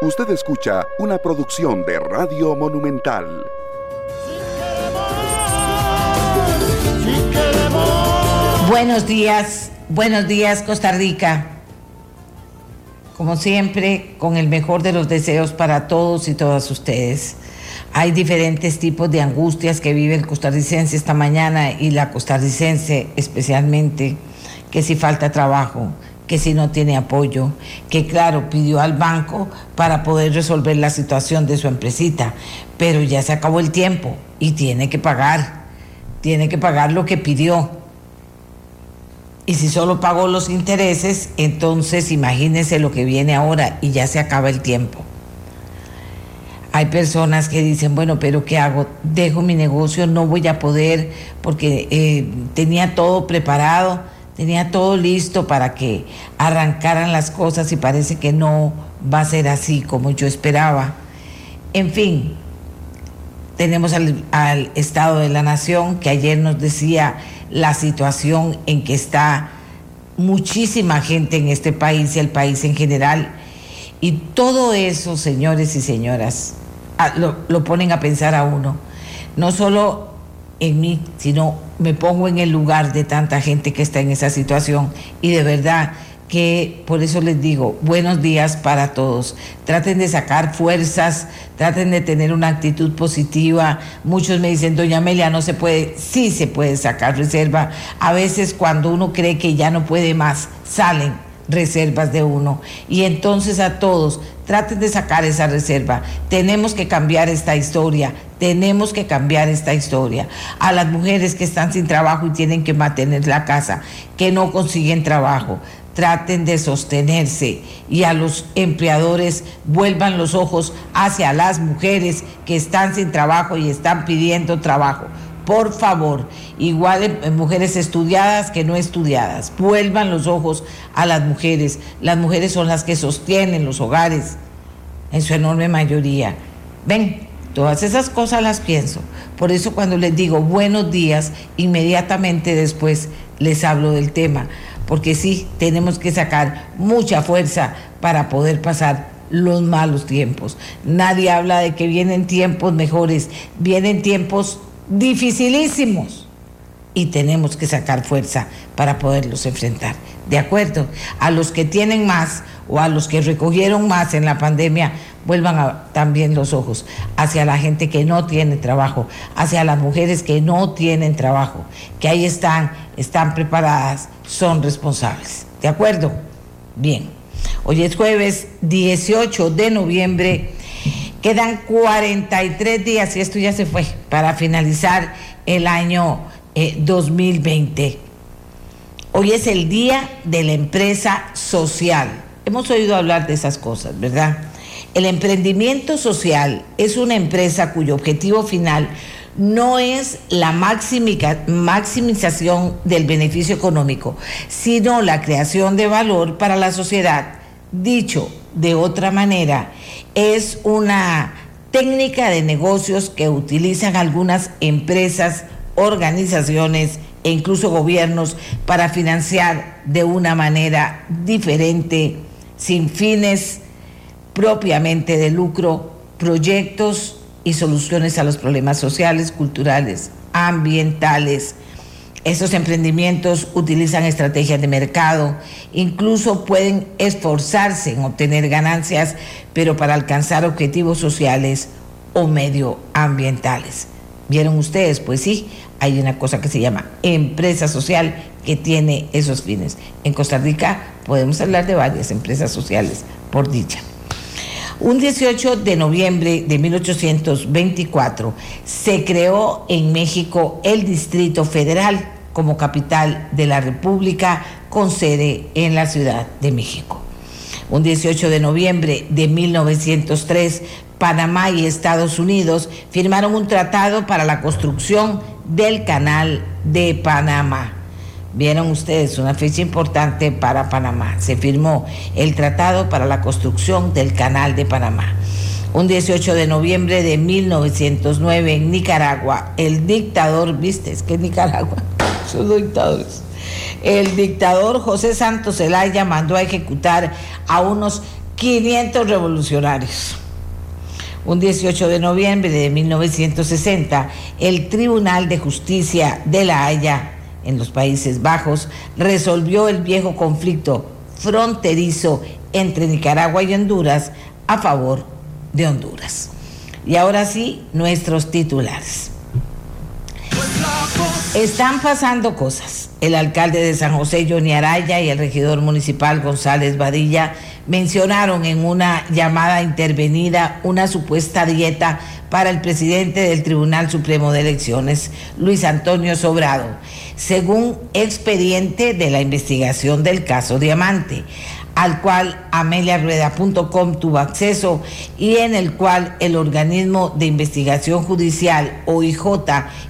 Usted escucha una producción de Radio Monumental. Buenos días, buenos días Costa Rica. Como siempre, con el mejor de los deseos para todos y todas ustedes. Hay diferentes tipos de angustias que vive el costarricense esta mañana y la costarricense especialmente, que si falta trabajo, que si no tiene apoyo, que claro, pidió al banco para poder resolver la situación de su empresita, pero ya se acabó el tiempo y tiene que pagar, tiene que pagar lo que pidió. Y si solo pagó los intereses, entonces imagínese lo que viene ahora y ya se acaba el tiempo. Hay personas que dicen, bueno, pero ¿qué hago? Dejo mi negocio, no voy a poder porque eh, tenía todo preparado tenía todo listo para que arrancaran las cosas y parece que no va a ser así como yo esperaba. En fin, tenemos al, Estado de la Nación que ayer nos decía la situación en que está muchísima gente en este país y el país en general. Y todo eso, señores y señoras, lo, lo ponen a pensar a uno. No solo en mí, sino me pongo en el lugar de tanta gente que está en esa situación y de verdad que por eso les digo, buenos días para todos. Traten de sacar fuerzas, traten de tener una actitud positiva. Muchos me dicen, doña Amelia, no se puede, sí se puede sacar reserva. A veces cuando uno cree que ya no puede más, salen reservas de uno. Y entonces a todos, traten de sacar esa reserva. Tenemos que cambiar esta historia, tenemos que cambiar esta historia. A las mujeres que están sin trabajo y tienen que mantener la casa, que no consiguen trabajo, traten de sostenerse y a los empleadores vuelvan los ojos hacia las mujeres que están sin trabajo y están pidiendo trabajo por favor, igual en, mujeres estudiadas que no estudiadas, vuelvan los ojos a las mujeres. Las mujeres son las que sostienen los hogares, en su enorme mayoría. Ven, todas esas cosas las pienso. Por eso cuando les digo buenos días, inmediatamente después les hablo del tema. Porque sí, tenemos que sacar mucha fuerza para poder pasar los malos tiempos. Nadie habla de que vienen tiempos mejores, vienen tiempos dificilísimos y tenemos que sacar fuerza para poderlos enfrentar. De acuerdo, a los que tienen más o a los que recogieron más en la pandemia, vuelvan también los ojos hacia la gente que no tiene trabajo, hacia las mujeres que no tienen trabajo, que ahí están, están preparadas, son responsables. ¿De acuerdo? Bien. Hoy es jueves 18 de noviembre Quedan 43 días y esto ya se fue para finalizar el año 2020. Eh, Hoy es el día de la empresa social. Hemos oído hablar de esas cosas, ¿verdad? El emprendimiento social es una empresa cuyo objetivo final no es la maximización del beneficio económico, sino la creación de valor para la sociedad. Dicho de otra manera, es una técnica de negocios que utilizan algunas empresas, organizaciones e incluso gobiernos para financiar de una manera diferente, sin fines propiamente de lucro, proyectos y soluciones a los problemas sociales, culturales, ambientales, estos emprendimientos utilizan estrategias de mercado, incluso pueden esforzarse en obtener ganancias, pero para alcanzar objetivos sociales o medioambientales. ¿Vieron ustedes? Pues sí, hay una cosa que se llama empresa social que tiene esos fines. En Costa Rica podemos hablar de varias empresas sociales, por dicha. Un 18 de noviembre de 1824 se creó en México el Distrito Federal como capital de la República con sede en la Ciudad de México. Un 18 de noviembre de 1903, Panamá y Estados Unidos firmaron un tratado para la construcción del Canal de Panamá. Vieron ustedes una fecha importante para Panamá. Se firmó el Tratado para la Construcción del Canal de Panamá. Un 18 de noviembre de 1909 en Nicaragua, el dictador, viste, es que Nicaragua, son dictadores. El dictador José Santos Zelaya mandó a ejecutar a unos 500 revolucionarios. Un 18 de noviembre de 1960, el Tribunal de Justicia de La Haya, en los Países Bajos, resolvió el viejo conflicto fronterizo entre Nicaragua y Honduras a favor de Honduras. Y ahora sí, nuestros titulares. Están pasando cosas. El alcalde de San José, Johnny Araya, y el regidor municipal González Badilla mencionaron en una llamada intervenida una supuesta dieta para el presidente del Tribunal Supremo de Elecciones, Luis Antonio Sobrado, según expediente de la investigación del caso Diamante al cual ameliarueda.com tuvo acceso y en el cual el organismo de investigación judicial OIJ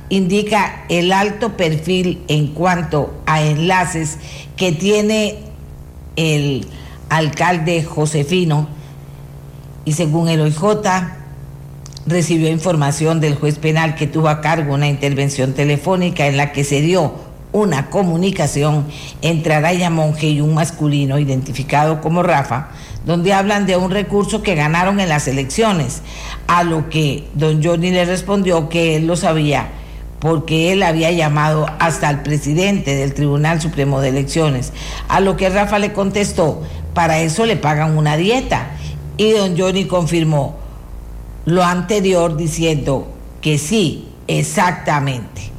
indica el alto perfil en cuanto a enlaces que tiene el alcalde Josefino y según el OIJ recibió información del juez penal que tuvo a cargo una intervención telefónica en la que se dio una comunicación entre Araya Monge y un masculino identificado como Rafa, donde hablan de un recurso que ganaron en las elecciones, a lo que don Johnny le respondió que él lo sabía porque él había llamado hasta al presidente del Tribunal Supremo de Elecciones, a lo que Rafa le contestó, para eso le pagan una dieta. Y don Johnny confirmó lo anterior diciendo que sí, exactamente.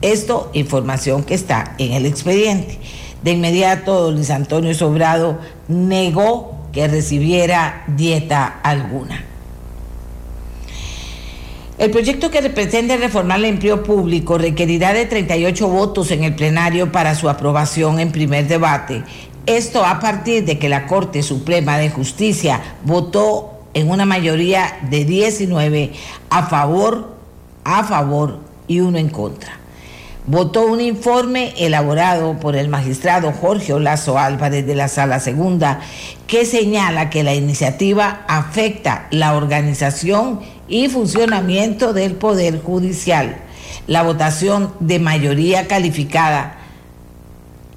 Esto, información que está en el expediente. De inmediato, Luis Antonio Sobrado negó que recibiera dieta alguna. El proyecto que pretende reformar el empleo público requerirá de 38 votos en el plenario para su aprobación en primer debate. Esto a partir de que la Corte Suprema de Justicia votó en una mayoría de 19 a favor, a favor y uno en contra votó un informe elaborado por el magistrado Jorge Olazo Álvarez de la Sala Segunda que señala que la iniciativa afecta la organización y funcionamiento del Poder Judicial. La votación de mayoría calificada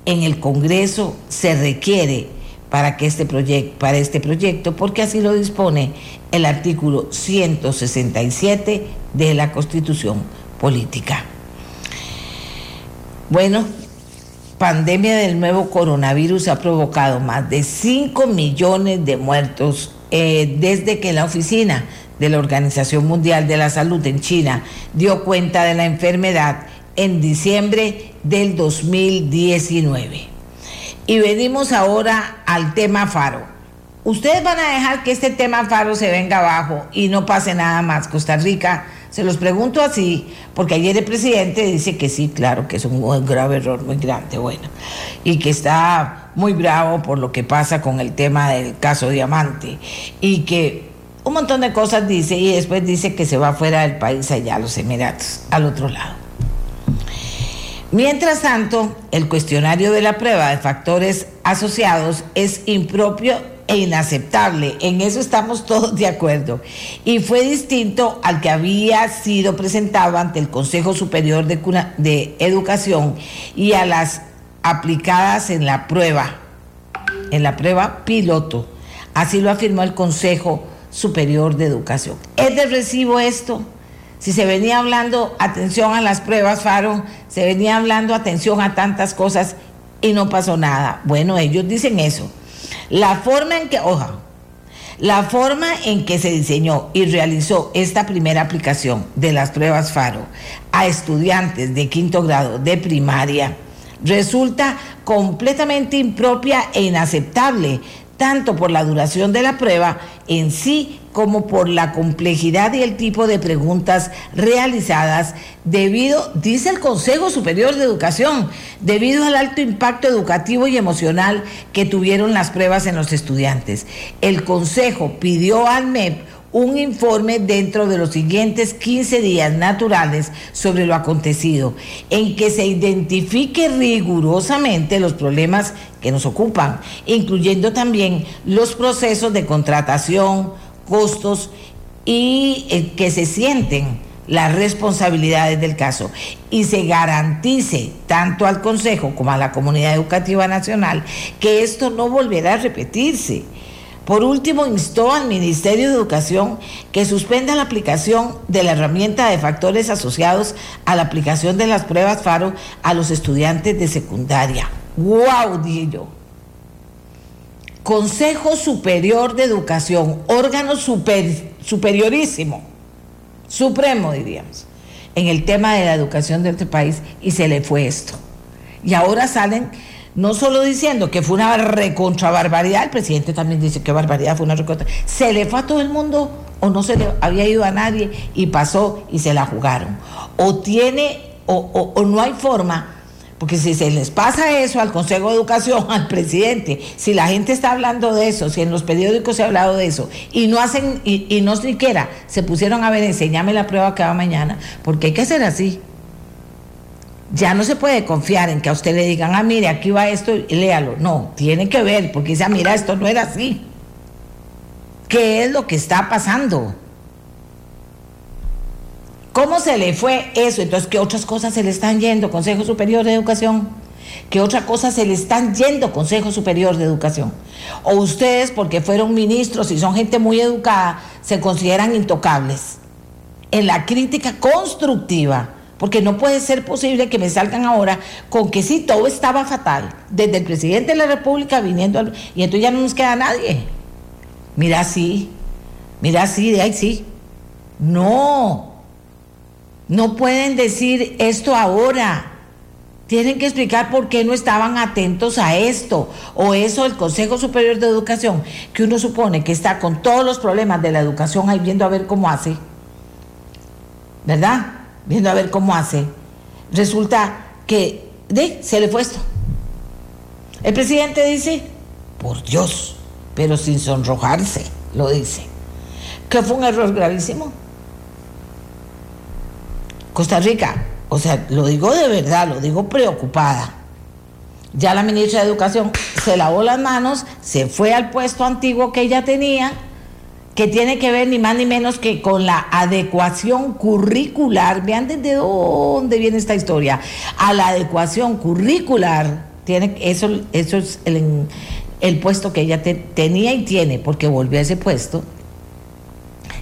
en el Congreso se requiere para, que este proyecto, para este proyecto porque así lo dispone el artículo 167 de la Constitución Política. Bueno, pandemia del nuevo coronavirus ha provocado más de 5 millones de muertos eh, desde que la oficina de la Organización Mundial de la Salud en China dio cuenta de la enfermedad en diciembre del 2019. Y venimos ahora al tema Faro. Ustedes van a dejar que este tema Faro se venga abajo y no pase nada más. Costa Rica se los pregunto así, porque ayer el presidente dice que sí, claro, que es un grave error muy grande, bueno, y que está muy bravo por lo que pasa con el tema del caso Diamante, y que un montón de cosas dice, y después dice que se va fuera del país, allá a los Emiratos, al otro lado. Mientras tanto, el cuestionario de la prueba de factores asociados es impropio e inaceptable. En eso estamos todos de acuerdo. Y fue distinto al que había sido presentado ante el Consejo Superior de, Educación y a las aplicadas en la prueba, en la prueba piloto. Así lo afirmó el Consejo Superior de Educación. ¿Es de recibo esto? Si se venía hablando atención a las pruebas, Faro, se venía hablando atención a tantas cosas y no pasó nada. Bueno, ellos dicen eso. La forma en que, oja, la forma en que se diseñó y realizó esta primera aplicación de las pruebas FARO a estudiantes de quinto grado de primaria resulta completamente impropia e inaceptable, tanto por la duración de la prueba en sí como por la complejidad y el tipo de preguntas realizadas debido, dice el Consejo Superior de Educación, debido al alto impacto educativo y emocional que tuvieron las pruebas en los estudiantes. El Consejo pidió al MEP un informe dentro de los siguientes 15 días naturales sobre lo acontecido, en que se identifique rigurosamente los problemas que nos ocupan, incluyendo también los procesos de contratación, costos y eh, que se sienten las responsabilidades del caso y se garantice tanto al Consejo como a la comunidad educativa nacional que esto no volverá a repetirse. Por último, instó al Ministerio de Educación que suspenda la aplicación de la herramienta de factores asociados a la aplicación de las pruebas FARO a los estudiantes de secundaria. ¡Wow! dije yo. Consejo Superior de Educación, órgano superiorísimo, supremo diríamos, en el tema de la educación de este país y se le fue esto. Y ahora salen no solo diciendo que fue una recontra barbaridad, el presidente también dice que barbaridad fue una recontra, se le fue a todo el mundo o no se le había ido a nadie y pasó y se la jugaron. O tiene, o, o no hay forma, porque si se les pasa eso al Consejo de Educación, al presidente, si la gente está hablando de eso, si en los periódicos se ha hablado de eso, y no hacen, y, no siquiera se pusieron a ver, enseñame la prueba que va mañana, porque hay que hacer así ya no se puede confiar en que a usted le digan, ah, mire, aquí va esto y léalo. No, tiene que ver, porque dice, ah, mira, esto no era así. ¿Qué es lo que está pasando? ¿Cómo se le fue eso? Entonces, ¿qué otras cosas se le están yendo? Consejo Superior de Educación. ¿Qué otras cosas se le están yendo? Consejo Superior de Educación. O ustedes, porque fueron ministros y son gente muy educada, se consideran intocables. En la crítica constructiva porque no puede ser posible que me salgan ahora con que sí, todo estaba fatal, desde el presidente de la República viniendo, y entonces ya no nos queda nadie. Mira, sí, mira, sí, de ahí sí. No, no pueden decir esto ahora. Tienen que explicar por qué no estaban atentos a esto. O eso el Consejo Superior de Educación, que uno supone que está con todos los problemas de la educación ahí viendo a ver cómo hace. ¿Verdad? viendo a ver cómo hace, resulta que de, se le fue esto. El presidente dice, por Dios, pero sin sonrojarse, lo dice, que fue un error gravísimo. Costa Rica, o sea, lo digo de verdad, lo digo preocupada. Ya la ministra de Educación se lavó las manos, se fue al puesto antiguo que ella tenía que tiene que ver ni más ni menos que con la adecuación curricular. Vean desde dónde viene esta historia. A la adecuación curricular, tiene, eso, eso es el, el puesto que ella tenía y tiene, porque volvió a ese puesto.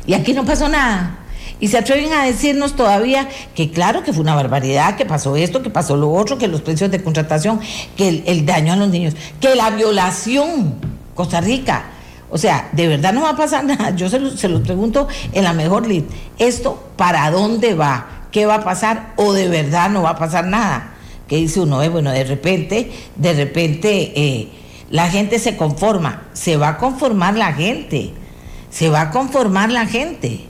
Y aquí no pasó nada. Y se atreven a decirnos todavía que claro que fue una barbaridad, que pasó esto, que pasó lo otro, que los precios de contratación, que el, daño a los niños, que la violación, Costa Rica, o sea, de verdad no va a pasar nada. Yo se los, se pregunto en la mejor lid. ¿Esto para dónde va? ¿Qué va a pasar? ¿O de verdad no va a pasar nada? Que dice uno, eh, bueno, de repente, de repente eh, la gente se conforma. Se va a conformar la gente. Se va a conformar la gente.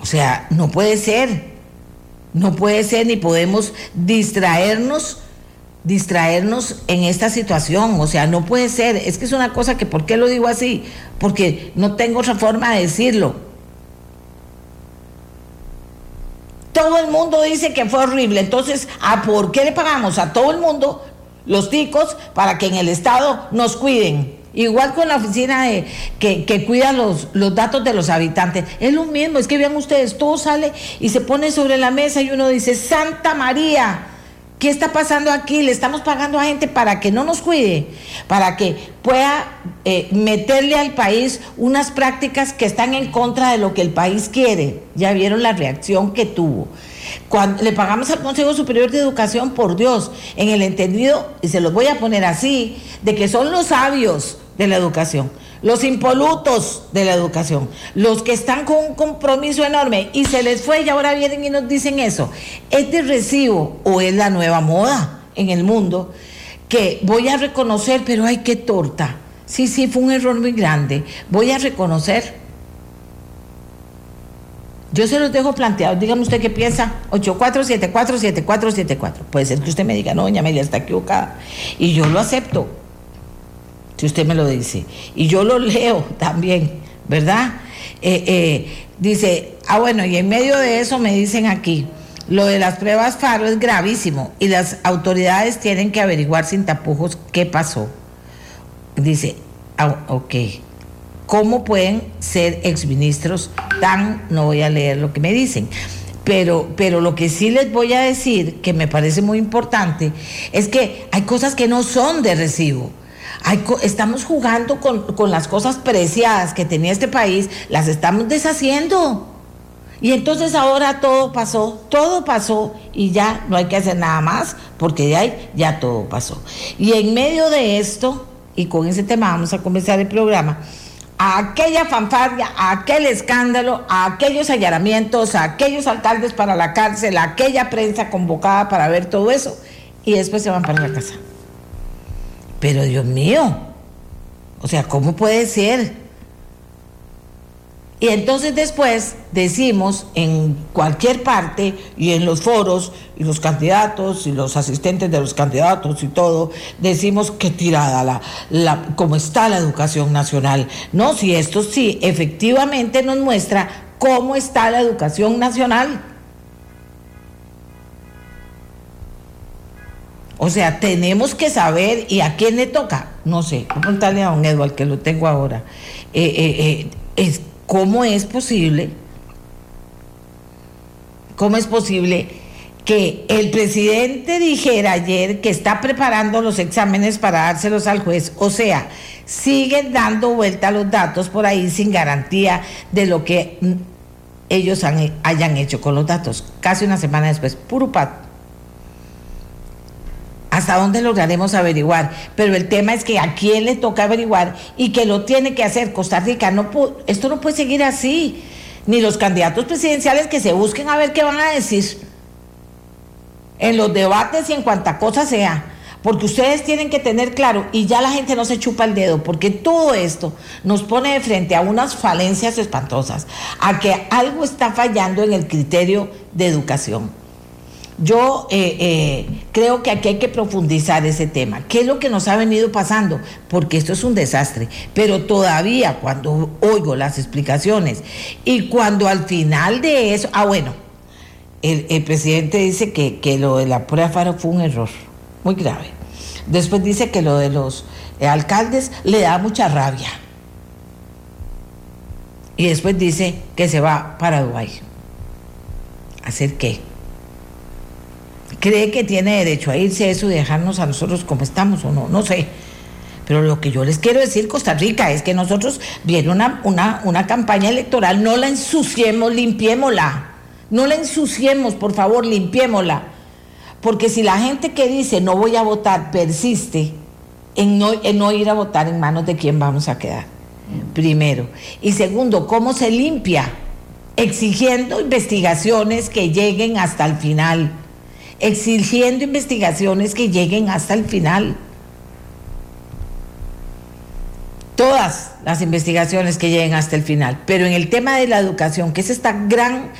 O sea, no puede ser. No puede ser ni podemos distraernos distraernos en esta situación. O sea, no puede ser. Es que es una cosa que, ¿por qué lo digo así? Porque no tengo otra forma de decirlo. Todo el mundo dice que fue horrible. Entonces, ¿a por qué le pagamos a todo el mundo los ticos para que en el Estado nos cuiden? Igual con la oficina que, cuida los, los datos de los habitantes. Es lo mismo, es que vean ustedes, todo sale y se pone sobre la mesa y uno dice, Santa María, ¿Qué está pasando aquí? Le estamos pagando a gente para que no nos cuide, para que pueda eh, meterle al país unas prácticas que están en contra de lo que el país quiere. Ya vieron la reacción que tuvo. Cuando le pagamos al Consejo Superior de Educación, por Dios, en el entendido, y se los voy a poner así, de que son los sabios de la educación los impolutos de la educación, los que están con un compromiso enorme y se les fue y ahora vienen y nos dicen eso. ¿Es de recibo o es la nueva moda en el mundo? Que voy a reconocer, pero ay, qué torta. Sí, sí, fue un error muy grande. Voy a reconocer. Yo se los dejo planteados. Dígame usted qué piensa. 84747474. Puede ser que usted me diga, no, doña Amelia está equivocada. Y yo lo acepto si usted me lo dice. Y yo lo leo también, ¿verdad? Eh, eh, dice, ah, bueno, y en medio de eso me dicen aquí, lo de las pruebas FARO es gravísimo y las autoridades tienen que averiguar sin tapujos qué pasó. Dice, ah, ok, ¿cómo pueden ser exministros tan, no voy a leer lo que me dicen, pero, pero lo que sí les voy a decir, que me parece muy importante, es que hay cosas que no son de recibo. Estamos jugando con, con las cosas preciadas que tenía este país, las estamos deshaciendo. Y entonces ahora todo pasó, todo pasó y ya no hay que hacer nada más porque de ahí ya todo pasó. Y en medio de esto, y con ese tema vamos a comenzar el programa, a aquella fanfarria, a aquel escándalo, a aquellos allanamientos, a aquellos alcaldes para la cárcel, a aquella prensa convocada para ver todo eso, y después se van para la casa. Pero Dios mío, o sea, ¿cómo puede ser? Y entonces después decimos en cualquier parte y en los foros y los candidatos y los asistentes de los candidatos y todo, decimos que tirada la, la cómo está la educación nacional. No, si esto sí efectivamente nos muestra cómo está la educación nacional. O sea, tenemos que saber y a quién le toca. No sé, preguntarle a don Eduardo, que lo tengo ahora. Eh, eh, eh, ¿Cómo es posible? ¿Cómo es posible que el presidente dijera ayer que está preparando los exámenes para dárselos al juez? O sea, siguen dando vuelta los datos por ahí sin garantía de lo que ellos hayan hecho con los datos. Casi una semana después, puro pato hasta dónde lograremos averiguar. Pero el tema es que a quién le toca averiguar y que lo tiene que hacer Costa Rica. No esto no puede seguir así. Ni los candidatos presidenciales que se busquen a ver qué van a decir en los debates y en cuanta cosa sea. Porque ustedes tienen que tener claro, y ya la gente no se chupa el dedo, porque todo esto nos pone de frente a unas falencias espantosas, a que algo está fallando en el criterio de educación. Yo eh, eh, creo que aquí hay que profundizar ese tema. ¿Qué es lo que nos ha venido pasando? Porque esto es un desastre. Pero todavía cuando oigo las explicaciones y cuando al final de eso, ah bueno, el, presidente dice que, que, lo de la prueba Faro fue un error muy grave. Después dice que lo de los alcaldes le da mucha rabia. Y después dice que se va para Dubái. ¿Hacer qué? Cree que tiene derecho a irse eso y dejarnos a nosotros como estamos o no, no sé. Pero lo que yo les quiero decir, Costa Rica, es que nosotros viene una, una, una campaña electoral, no la ensuciemos, limpiémosla. No la ensuciemos, por favor, limpiémosla. Porque si la gente que dice no voy a votar persiste en no, en no ir a votar en manos de quién vamos a quedar. Primero. Y segundo, ¿cómo se limpia? Exigiendo investigaciones que lleguen hasta el final exigiendo investigaciones que lleguen hasta el final. Todas las investigaciones que lleguen hasta el final. Pero en el tema de la educación, que es esta gran,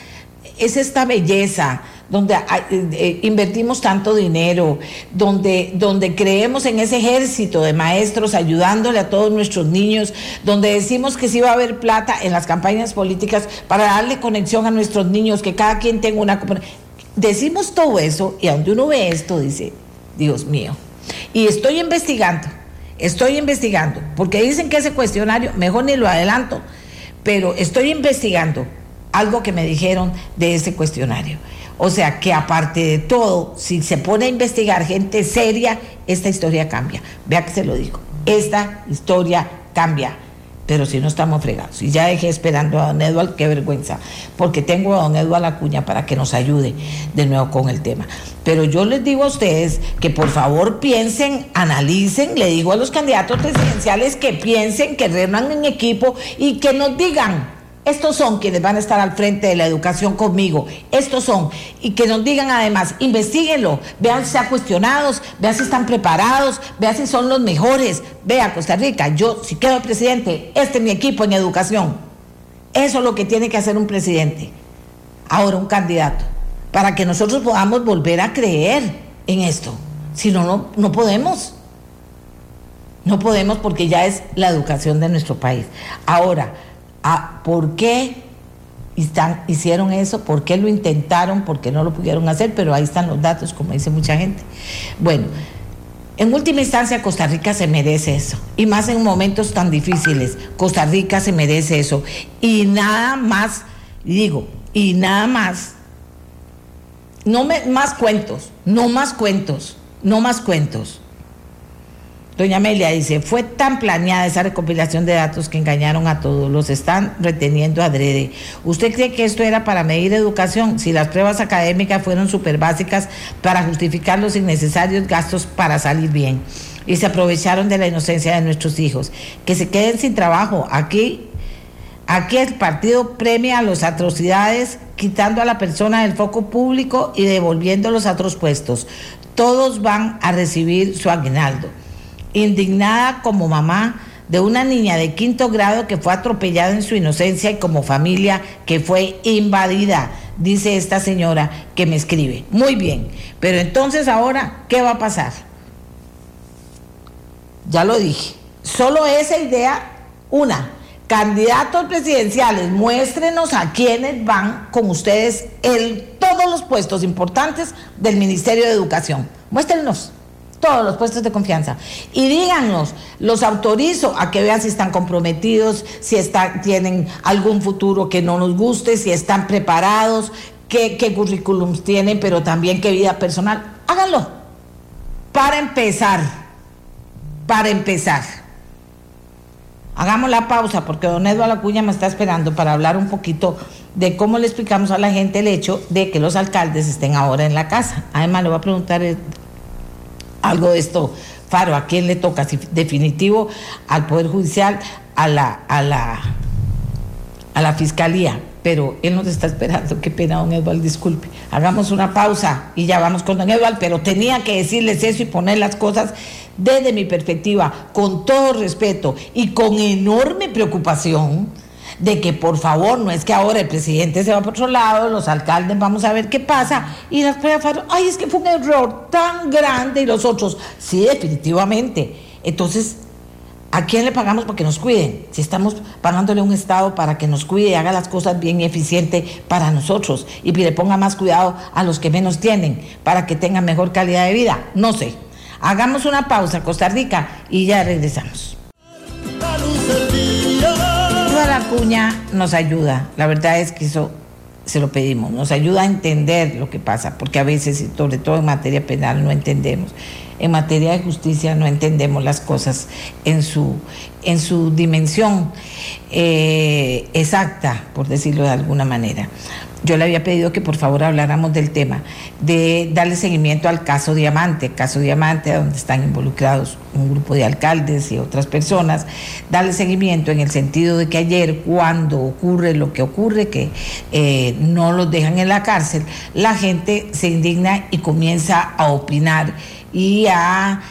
es esta belleza, donde eh, invertimos tanto dinero, donde, donde creemos en ese ejército de maestros ayudándole a todos nuestros niños, donde decimos que sí va a haber plata en las campañas políticas para darle conexión a nuestros niños, que cada quien tenga una decimos todo eso y donde uno ve esto dice, Dios mío, y estoy investigando, estoy investigando, porque dicen que ese cuestionario, mejor ni lo adelanto, pero estoy investigando algo que me dijeron de ese cuestionario. O sea que aparte de todo, si se pone a investigar gente seria, esta historia cambia. Vea que se lo digo, esta historia cambia pero si no estamos fregados. Y ya dejé esperando a don Eduardo, qué vergüenza, porque tengo a don Eduardo Acuña para que nos ayude de nuevo con el tema. Pero yo les digo a ustedes que por favor piensen, analicen, le digo a los candidatos presidenciales que piensen, que reúnan en equipo y que nos digan estos son quienes van a estar al frente de la educación conmigo. Estos son. Y que nos digan además, investiguenlo, vean si están cuestionados, vean si están preparados, vean si son los mejores. Vea, Costa Rica, yo si quedo presidente, este es mi equipo en educación. Eso es lo que tiene que hacer un presidente. Ahora un candidato. Para que nosotros podamos volver a creer en esto. Si no, no, no podemos. No podemos porque ya es la educación de nuestro país. Ahora, por qué hicieron eso, por qué lo intentaron, por qué no lo pudieron hacer, pero ahí están los datos, como dice mucha gente. Bueno, en última instancia Costa Rica se merece eso, y más en momentos tan difíciles, Costa Rica se merece eso, y nada más, digo, y nada más, no más cuentos, no más cuentos, no más cuentos. Doña Amelia dice, fue tan planeada esa recopilación de datos que engañaron a todos, los están reteniendo adrede. ¿Usted cree que esto era para medir educación? Si las pruebas académicas fueron súper básicas para justificar los innecesarios gastos para salir bien. Y se aprovecharon de la inocencia de nuestros hijos. Que se queden sin trabajo. Aquí, aquí el partido premia las atrocidades quitando a la persona del foco público y devolviéndolos a otros puestos. Todos van a recibir su aguinaldo indignada como mamá de una niña de quinto grado que fue atropellada en su inocencia y como familia que fue invadida, dice esta señora que me escribe. Muy bien, pero entonces ahora, ¿qué va a pasar? Ya lo dije, solo esa idea, una, candidatos presidenciales, muéstrenos a quienes van con ustedes en todos los puestos importantes del Ministerio de Educación. Muéstrenos todos los puestos de confianza. Y díganos, los autorizo a que vean si están comprometidos, si tienen algún futuro que no nos guste, si están preparados, qué, qué currículums tienen, pero también qué vida personal. Háganlo. Para empezar, para empezar. Hagamos la pausa porque don Eduardo Acuña me está esperando para hablar un poquito de cómo le explicamos a la gente el hecho de que los alcaldes estén ahora en la casa. Además, le voy a preguntar algo de esto, Faro, ¿a quién le toca? Si definitivo al Poder Judicial, a la, a la, a la Fiscalía. Pero él nos está esperando. Qué pena, don Eduardo, disculpe. Hagamos una pausa y ya vamos con don Eduardo, pero tenía que decirles eso y poner las cosas desde mi perspectiva, con todo respeto y con enorme preocupación de que por favor, no es que ahora el presidente se va por otro lado, los alcaldes vamos a ver qué pasa, y las pruebas, ay, es que fue un error tan grande, y los otros, sí, definitivamente. Entonces, ¿a quién le pagamos para que nos cuiden? Si estamos pagándole a un Estado para que nos cuide y haga las cosas bien y eficiente para nosotros, y le ponga más cuidado a los que menos tienen, para que tengan mejor calidad de vida, no sé. Hagamos una pausa, Costa Rica, y ya regresamos cuña nos ayuda, la verdad es que eso se lo pedimos, nos ayuda a entender lo que pasa, porque a veces, sobre todo en materia penal, no entendemos. En materia de justicia no entendemos las cosas en su, en su dimensión eh, exacta, por decirlo de alguna manera yo le había pedido que por favor habláramos del tema, de darle seguimiento al caso Diamante, caso Diamante, donde están involucrados un grupo de alcaldes y otras personas, darle seguimiento en el sentido de que ayer cuando ocurre lo que ocurre, que eh, no los dejan en la cárcel, la gente se indigna y comienza a opinar y a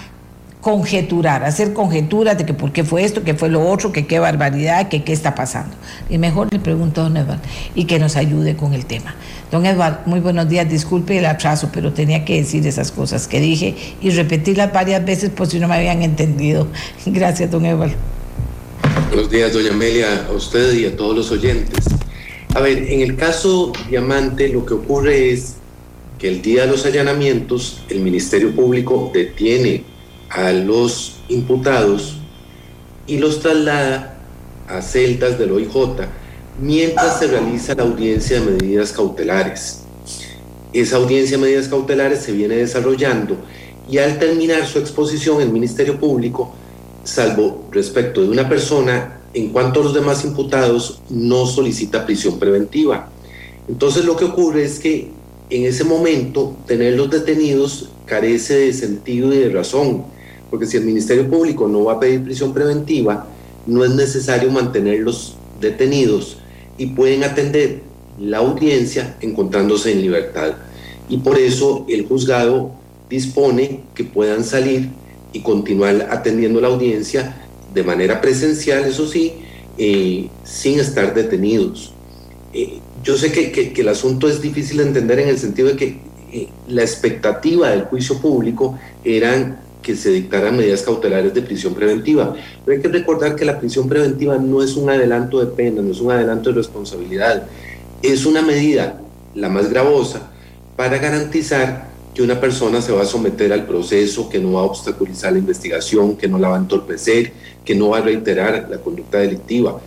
conjeturar, hacer conjeturas de que por qué fue esto, que fue lo otro, que qué barbaridad, que qué está pasando. Y mejor le pregunto a don Eduardo y que nos ayude con el tema. Don Eduardo, muy buenos días, disculpe el atraso, pero tenía que decir esas cosas que dije y repetirlas varias veces por si no me habían entendido. Gracias, don Eduardo. Buenos días, doña Amelia, a usted y a todos los oyentes. A ver, en el caso Diamante lo que ocurre es que el día de los allanamientos el Ministerio Público detiene a los imputados y los traslada a celdas del OIJ mientras se realiza la audiencia de medidas cautelares. Esa audiencia de medidas cautelares se viene desarrollando y al terminar su exposición el Ministerio Público, salvo respecto de una persona, en cuanto a los demás imputados, no solicita prisión preventiva. Entonces lo que ocurre es que en ese momento tenerlos detenidos carece de sentido y de razón porque si el Ministerio Público no va a pedir prisión preventiva, no es necesario mantenerlos detenidos y pueden atender la audiencia encontrándose en libertad. Y por eso el juzgado dispone que puedan salir y continuar atendiendo la audiencia de manera presencial, eso sí, eh, sin estar detenidos. Eh, yo sé que, el asunto es difícil de entender en el sentido de que eh, la expectativa del juicio público eran que se dictaran medidas cautelares de prisión preventiva. Pero hay que recordar que la prisión preventiva no es un adelanto de pena, no es un adelanto de responsabilidad, es una medida, la más gravosa, para garantizar que una persona se va a someter al proceso, que no va a obstaculizar la investigación, que no la va a entorpecer, que no va a reiterar la conducta delictiva.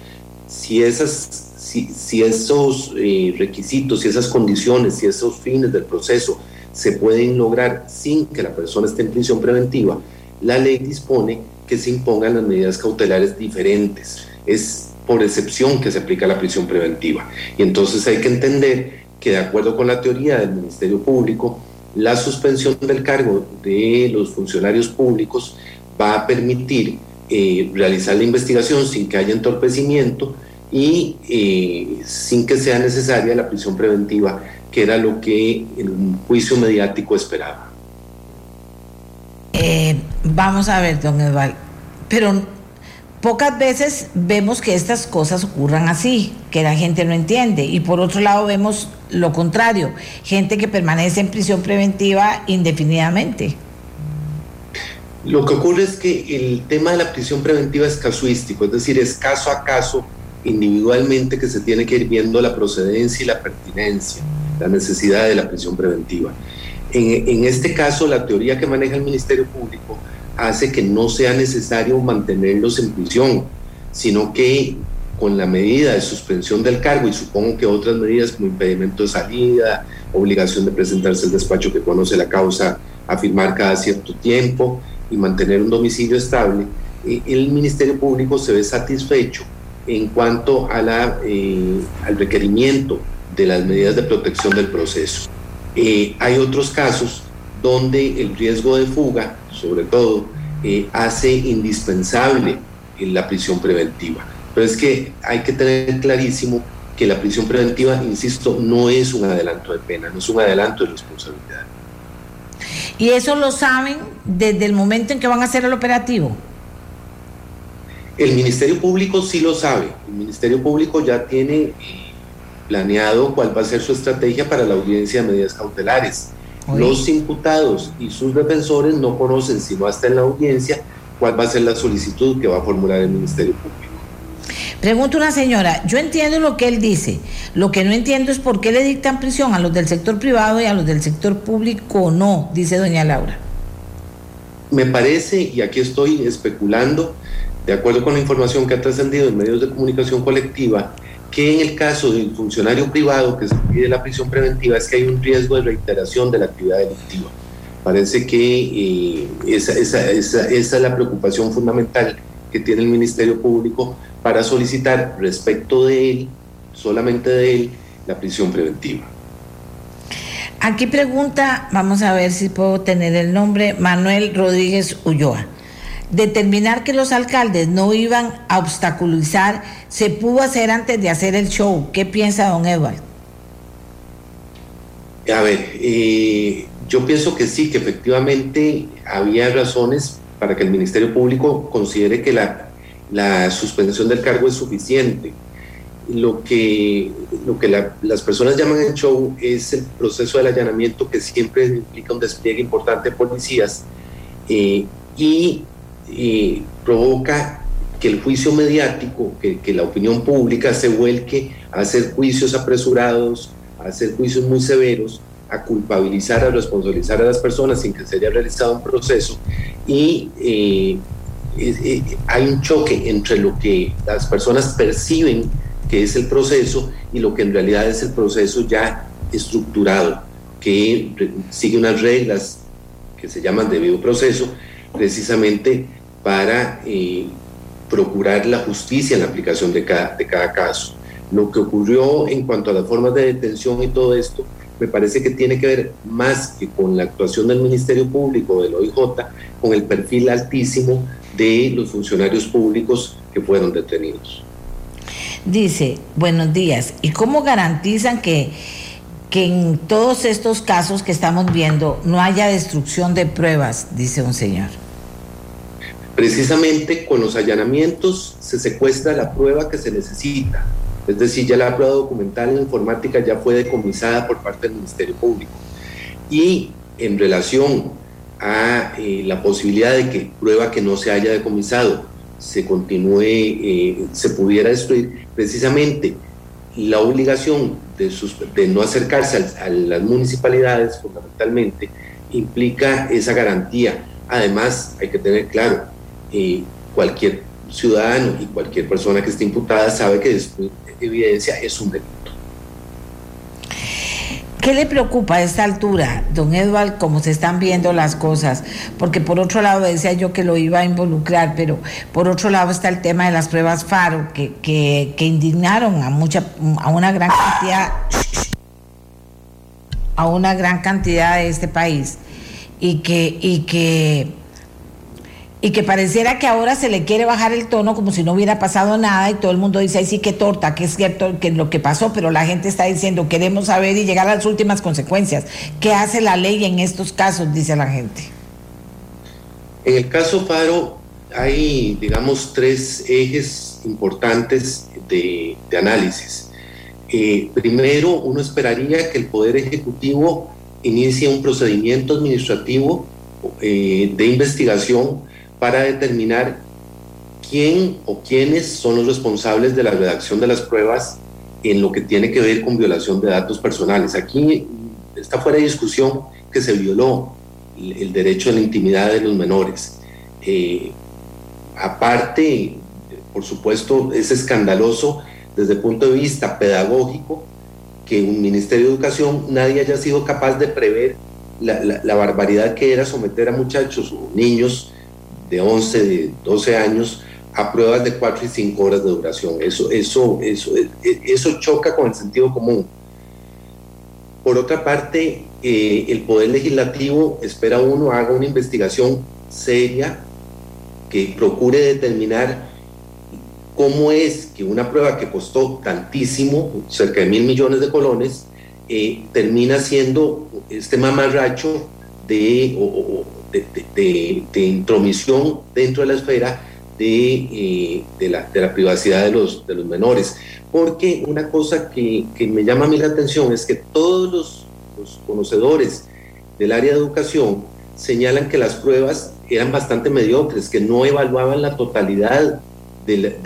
Si, esas, si, esos eh, requisitos, si esas condiciones, si esos fines del proceso se pueden lograr sin que la persona esté en prisión preventiva, la ley dispone que se impongan las medidas cautelares diferentes. Es por excepción que se aplica la prisión preventiva. Y entonces hay que entender que de acuerdo con la teoría del Ministerio Público, la suspensión del cargo de los funcionarios públicos va a permitir eh, realizar la investigación sin que haya entorpecimiento y eh, sin que sea necesaria la prisión preventiva, que era lo que el juicio mediático esperaba. Eh, vamos a ver, don Edval, pero pocas veces vemos que estas cosas ocurran así, que la gente no entiende. Y por otro lado vemos lo contrario, gente que permanece en prisión preventiva indefinidamente. Lo que ocurre es que el tema de la prisión preventiva es casuístico, es decir, es caso a caso, individualmente, que se tiene que ir viendo la procedencia y la pertinencia, la necesidad de la prisión preventiva. En, este caso, la teoría que maneja el Ministerio Público hace que no sea necesario mantenerlos en prisión, sino que con la medida de suspensión del cargo y supongo que otras medidas como impedimento de salida, obligación de presentarse al despacho que conoce la causa a firmar cada cierto tiempo y mantener un domicilio estable, eh, el Ministerio Público se ve satisfecho en cuanto a la, eh, al requerimiento de las medidas de protección del proceso. Eh, hay otros casos donde el riesgo de fuga, sobre todo, eh, hace indispensable la prisión preventiva. Pero es que hay que tener clarísimo que la prisión preventiva, insisto, no es un adelanto de pena, no es un adelanto de responsabilidad. ¿Y eso lo saben desde el momento en que van a hacer el operativo? El Ministerio Público sí lo sabe. El Ministerio Público ya tiene eh, planeado cuál va a ser su estrategia para la audiencia de medidas cautelares. Los imputados y sus defensores no conocen, sino hasta en la audiencia, cuál va a ser la solicitud que va a formular el Ministerio Público. Pregunta una señora, yo entiendo lo que él dice, lo que no entiendo es por qué le dictan prisión a los del sector privado y a los del sector público no, dice doña Laura. Me parece, y aquí estoy especulando, de acuerdo con la información que ha trascendido en medios de comunicación colectiva, que en el caso del funcionario privado que se pide la prisión preventiva es que hay un riesgo de reiteración de la actividad delictiva. Parece que eh, esa, esa, es la preocupación fundamental que tiene el Ministerio Público para solicitar respecto de él, solamente de él, la prisión preventiva. Aquí pregunta, vamos a ver si puedo tener el nombre, Manuel Rodríguez Ulloa determinar que los alcaldes no iban a obstaculizar se pudo hacer antes de hacer el show. ¿Qué piensa don Edward? A ver, eh, yo pienso que sí, que efectivamente había razones para que el Ministerio Público considere que la, la suspensión del cargo es suficiente. Lo que, lo que las personas llaman el show es el proceso del allanamiento que siempre implica un despliegue importante de policías eh, y y provoca que el juicio mediático, que, que, la opinión pública se vuelque a hacer juicios apresurados, a hacer juicios muy severos, a culpabilizar, a responsabilizar a las personas sin que se haya realizado un proceso. Y eh, eh, hay un choque entre lo que las personas perciben que es el proceso y lo que en realidad es el proceso ya estructurado, que sigue unas reglas que se llaman debido proceso, precisamente para eh, procurar la justicia en la aplicación de cada, de cada caso. Lo que ocurrió en cuanto a las formas de detención y todo esto, me parece que tiene que ver más que con la actuación del Ministerio Público, del OIJ, con el perfil altísimo de los funcionarios públicos que fueron detenidos. Dice, buenos días, ¿y cómo garantizan que, que en todos estos casos que estamos viendo no haya destrucción de pruebas? Dice un señor. Precisamente con los allanamientos se secuestra la prueba que se necesita, es decir, ya la prueba documental en informática ya fue decomisada por parte del Ministerio Público. Y en relación a eh, la posibilidad de que prueba que no se haya decomisado se continúe, eh, se pudiera destruir, precisamente la obligación de, de no acercarse a, a las municipalidades fundamentalmente implica esa garantía. Además, hay que tener claro, y cualquier ciudadano y cualquier persona que esté imputada sabe que evidencia es un delito. ¿Qué le preocupa a esta altura, don Edward, cómo se están viendo las cosas? Porque por otro lado decía yo que lo iba a involucrar, pero por otro lado está el tema de las pruebas FARO, que, que, que indignaron a mucha, a una gran cantidad, a una gran cantidad de este país y que, y que y que pareciera que ahora se le quiere bajar el tono como si no hubiera pasado nada y todo el mundo dice, ay sí, que torta, que es cierto que lo que pasó, pero la gente está diciendo, queremos saber y llegar a las últimas consecuencias. ¿Qué hace la ley en estos casos? Dice la gente. En el caso Faro hay, digamos, tres ejes importantes de, análisis. Eh, primero, uno esperaría que el Poder Ejecutivo inicie un procedimiento administrativo eh, de investigación para determinar quién o quiénes son los responsables de la redacción de las pruebas en lo que tiene que ver con violación de datos personales. Aquí está fuera de discusión que se violó el derecho a la intimidad de los menores. Eh, aparte, por supuesto, es escandaloso desde el punto de vista pedagógico que un Ministerio de Educación nadie haya sido capaz de prever la, la barbaridad que era someter a muchachos o niños de 11, de 12 años a pruebas de 4 y 5 horas de duración. Eso, eso, eso, eso choca con el sentido común. Por otra parte, eh, el Poder Legislativo espera uno haga una investigación seria que procure determinar cómo es que una prueba que costó tantísimo, cerca de mil millones de colones, eh, termina siendo este mamarracho de, de, intromisión dentro de la esfera de, eh, de, la, de, la, privacidad de los, de los menores. Porque una cosa que, que, me llama a mí la atención es que todos los, conocedores del área de educación señalan que las pruebas eran bastante mediocres, que no evaluaban la totalidad de,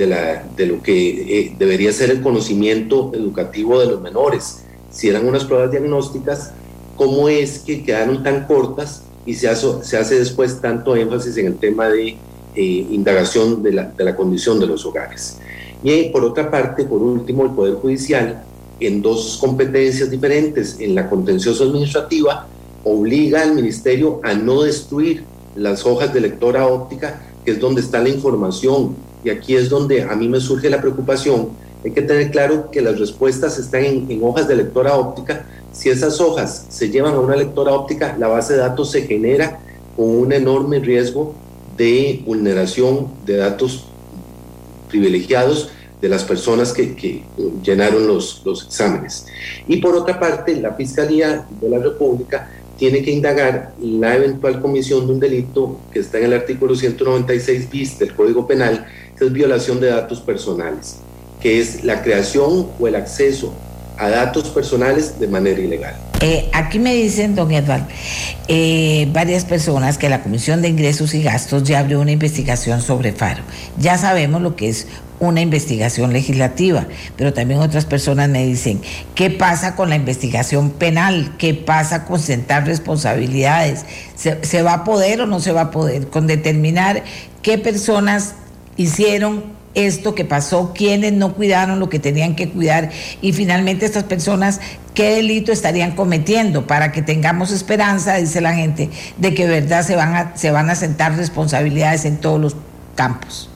de lo que eh, debería ser el conocimiento educativo de los menores. Si eran unas pruebas diagnósticas, ¿cómo es que quedaron tan cortas y se hace, después tanto énfasis en el tema de eh, indagación de la, condición de los hogares. Y por otra parte, por último, el Poder Judicial, en dos competencias diferentes, en la contenciosa administrativa, obliga al Ministerio a no destruir las hojas de lectora óptica, que es donde está la información. Y aquí es donde a mí me surge la preocupación. Hay que tener claro que las respuestas están en, en hojas de lectora óptica, si esas hojas se llevan a una lectora óptica, la base de datos se genera con un enorme riesgo de vulneración de datos privilegiados de las personas que, llenaron los, los, exámenes. Y por otra parte, la Fiscalía de la República tiene que indagar la eventual comisión de un delito que está en el artículo 196 bis del Código Penal, que es violación de datos personales, que es la creación o el acceso a datos personales de manera ilegal. Eh, aquí me dicen, don Edward, eh, varias personas que la Comisión de Ingresos y Gastos ya abrió una investigación sobre Faro. Ya sabemos lo que es una investigación legislativa, pero también otras personas me dicen, ¿qué pasa con la investigación penal? ¿Qué pasa con sentar responsabilidades? ¿Se, se va a poder o no se va a poder? Con determinar qué personas hicieron esto que pasó, quiénes no cuidaron lo que tenían que cuidar y finalmente estas personas qué delito estarían cometiendo para que tengamos esperanza, dice la gente, de que verdad se van a, se van a sentar responsabilidades en todos los campos.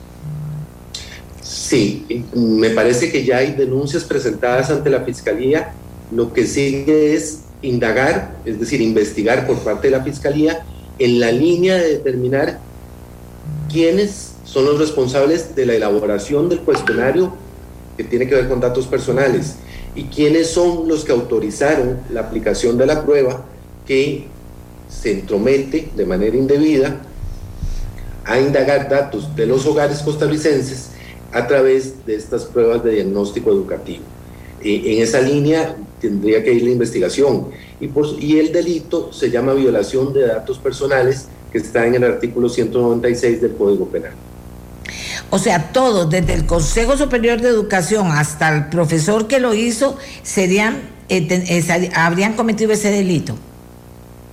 Sí, me parece que ya hay denuncias presentadas ante la Fiscalía. Lo que sigue es indagar, es decir, investigar por parte de la Fiscalía en la línea de determinar quiénes son los responsables de la elaboración del cuestionario que tiene que ver con datos personales y quiénes son los que autorizaron la aplicación de la prueba que se entromete de manera indebida a indagar datos de los hogares costarricenses a través de estas pruebas de diagnóstico educativo. Eh, en esa línea tendría que ir la investigación y, y el delito se llama violación de datos personales que está en el artículo 196 del Código Penal. O sea, todos, desde el Consejo Superior de Educación hasta el profesor que lo hizo, serían, eh, habrían cometido ese delito.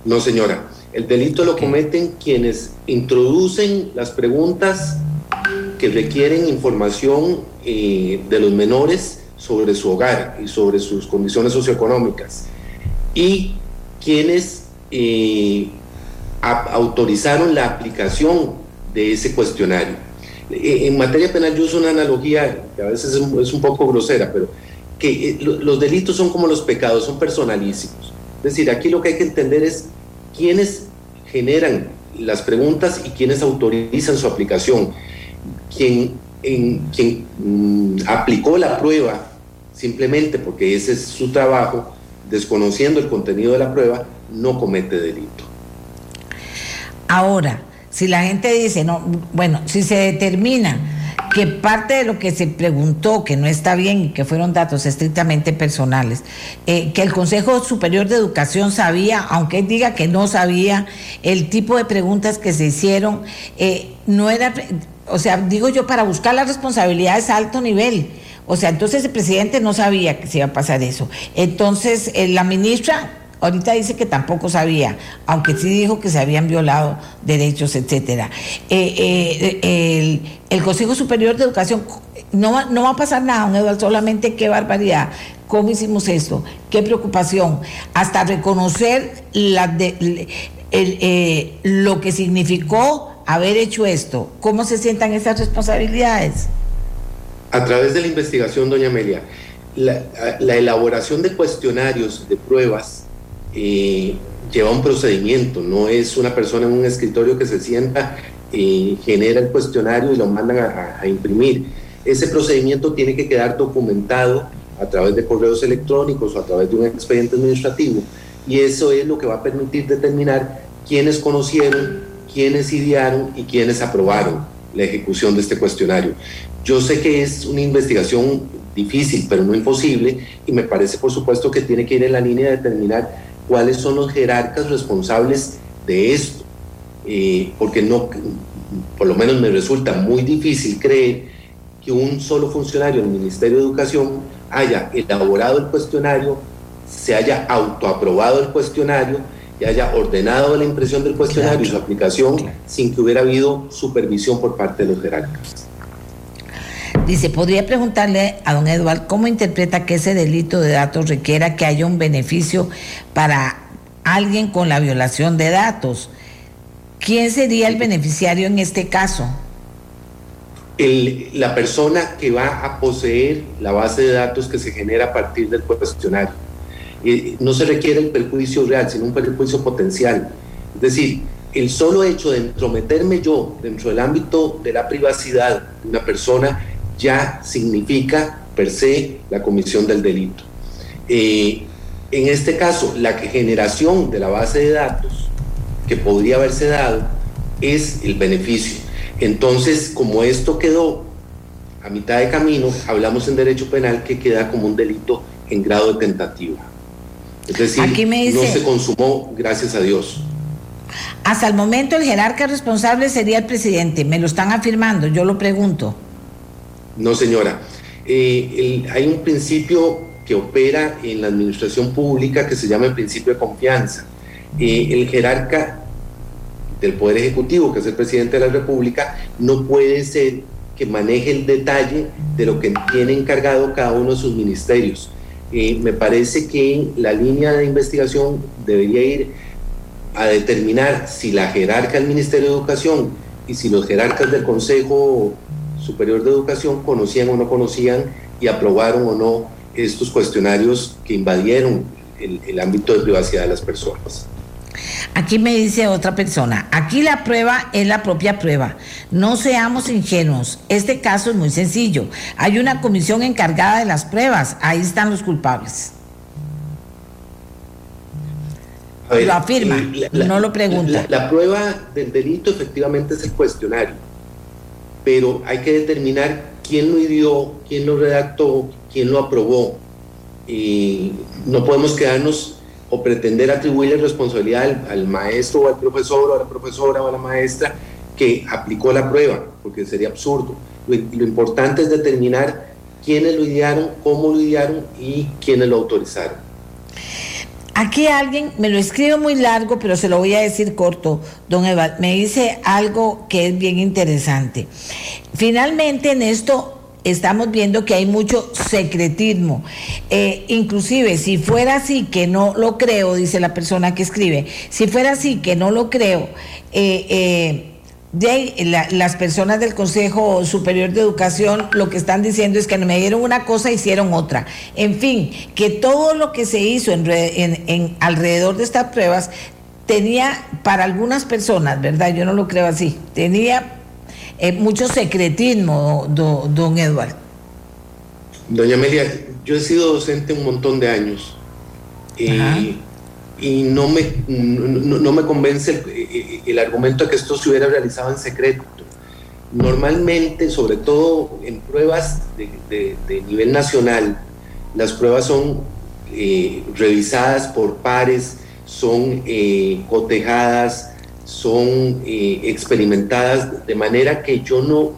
No, señora. El delito lo cometen quienes introducen las preguntas que requieren información eh, de los menores sobre su hogar y sobre sus condiciones socioeconómicas. y quienes eh, autorizaron la aplicación de ese cuestionario. Eh, en materia penal yo uso una analogía que a veces es un poco grosera, pero que eh, los delitos son como los pecados, son personalísimos. Es decir, aquí lo que hay que entender es quiénes generan las preguntas y quiénes autorizan su aplicación. Quien, en, quien mm, aplicó la prueba simplemente porque ese es su trabajo, desconociendo el contenido de la prueba, no comete delito. Ahora, si la gente dice, no, bueno, si se determina que parte de lo que se preguntó que no está bien y que fueron datos estrictamente personales, eh, que el Consejo Superior de Educación sabía, aunque diga que no sabía, el tipo de preguntas que se hicieron, eh, no era, o sea, digo yo, para buscar las responsabilidades a alto nivel. O sea, entonces el presidente no sabía que se iba a pasar eso. Entonces, eh, la ministra Ahorita dice que tampoco sabía, aunque sí dijo que se habían violado derechos, etcétera. Eh, eh, el, Consejo Superior de Educación no va, no va a pasar nada, don Eduardo, solamente qué barbaridad. ¿Cómo hicimos esto? ¿Qué preocupación? Hasta reconocer la eh, lo que significó haber hecho esto. ¿Cómo se sientan esas responsabilidades? A través de la investigación, doña Amelia, la elaboración de cuestionarios, de pruebas, eh, lleva un procedimiento, no es una persona en un escritorio que se sienta, y genera el cuestionario y lo mandan a, imprimir. Ese procedimiento tiene que quedar documentado a través de correos electrónicos o a través de un expediente administrativo y eso es lo que va a permitir determinar quiénes conocieron, quiénes idearon y quiénes aprobaron la ejecución de este cuestionario. Yo sé que es una investigación difícil, pero no imposible, y me parece por supuesto que tiene que ir en la línea de determinar cuáles son los jerarcas responsables de esto, eh, porque no, por lo menos me resulta muy difícil creer que un solo funcionario del Ministerio de Educación haya elaborado el cuestionario, se haya autoaprobado el cuestionario y haya ordenado la impresión del cuestionario y su aplicación sin que hubiera habido supervisión por parte de los jerarcas. Dice, podría preguntarle a don Eduardo cómo interpreta que ese delito de datos requiera que haya un beneficio para alguien con la violación de datos. ¿Quién sería el beneficiario en este caso? la persona que va a poseer la base de datos que se genera a partir del cuestionario. no se requiere el perjuicio real, sino un perjuicio potencial. Es decir, el solo hecho de entrometerme yo dentro del ámbito de la privacidad de una persona ya significa per se la comisión del delito. Eh, en este caso, la generación de la base de datos que podría haberse dado es el beneficio. Entonces, como esto quedó a mitad de camino, hablamos en derecho penal que queda como un delito en grado de tentativa. Es decir, no se consumó, gracias a Dios. Hasta el momento el jerarca responsable sería el presidente, me lo están afirmando, yo lo pregunto. No, señora. Eh, hay un principio que opera en la administración pública que se llama el principio de confianza. Eh, el jerarca del Poder Ejecutivo, que es el presidente de la República, no puede ser que maneje el detalle de lo que tiene encargado cada uno de sus ministerios. Eh, me parece que la línea de investigación debería ir a determinar si la jerarca del Ministerio de Educación y si los jerarcas del Consejo Superior de Educación conocían o no conocían y aprobaron o no estos cuestionarios que invadieron el, ámbito de privacidad de las personas. Aquí me dice otra persona, aquí la prueba es la propia prueba. No seamos ingenuos. Este caso es muy sencillo. Hay una comisión encargada de las pruebas. Ahí están los culpables. lo afirma, eh, no lo pregunta. la, prueba del delito efectivamente es el cuestionario pero hay que determinar quién lo ideó, quién lo redactó, quién lo aprobó. Y no podemos quedarnos o pretender atribuirle responsabilidad al, maestro o al profesor o a la profesora o a la maestra que aplicó la prueba, porque sería absurdo. Lo, lo importante es determinar quiénes lo idearon, cómo lo idearon y quiénes lo autorizaron. Aquí alguien, me lo escribe muy largo, pero se lo voy a decir corto, don Eva, me dice algo que es bien interesante. Finalmente en esto estamos viendo que hay mucho secretismo. Eh, inclusive, si fuera así, que no lo creo, dice la persona que escribe, si fuera así, que no lo creo, eh, eh, de las personas del Consejo Superior de Educación lo que están diciendo es que me dieron una cosa hicieron otra. En fin, que todo lo que se hizo en, en, alrededor de estas pruebas tenía para algunas personas, ¿verdad? Yo no lo creo así, tenía eh, mucho secretismo, don Eduardo. Doña Amelia, yo he sido docente un montón de años y, y no, me, no, me convence el, argumento de que esto se hubiera realizado en secreto. Normalmente, sobre todo en pruebas de, nivel nacional, las pruebas son eh, revisadas por pares, son eh, cotejadas, son eh, experimentadas, de manera que yo no,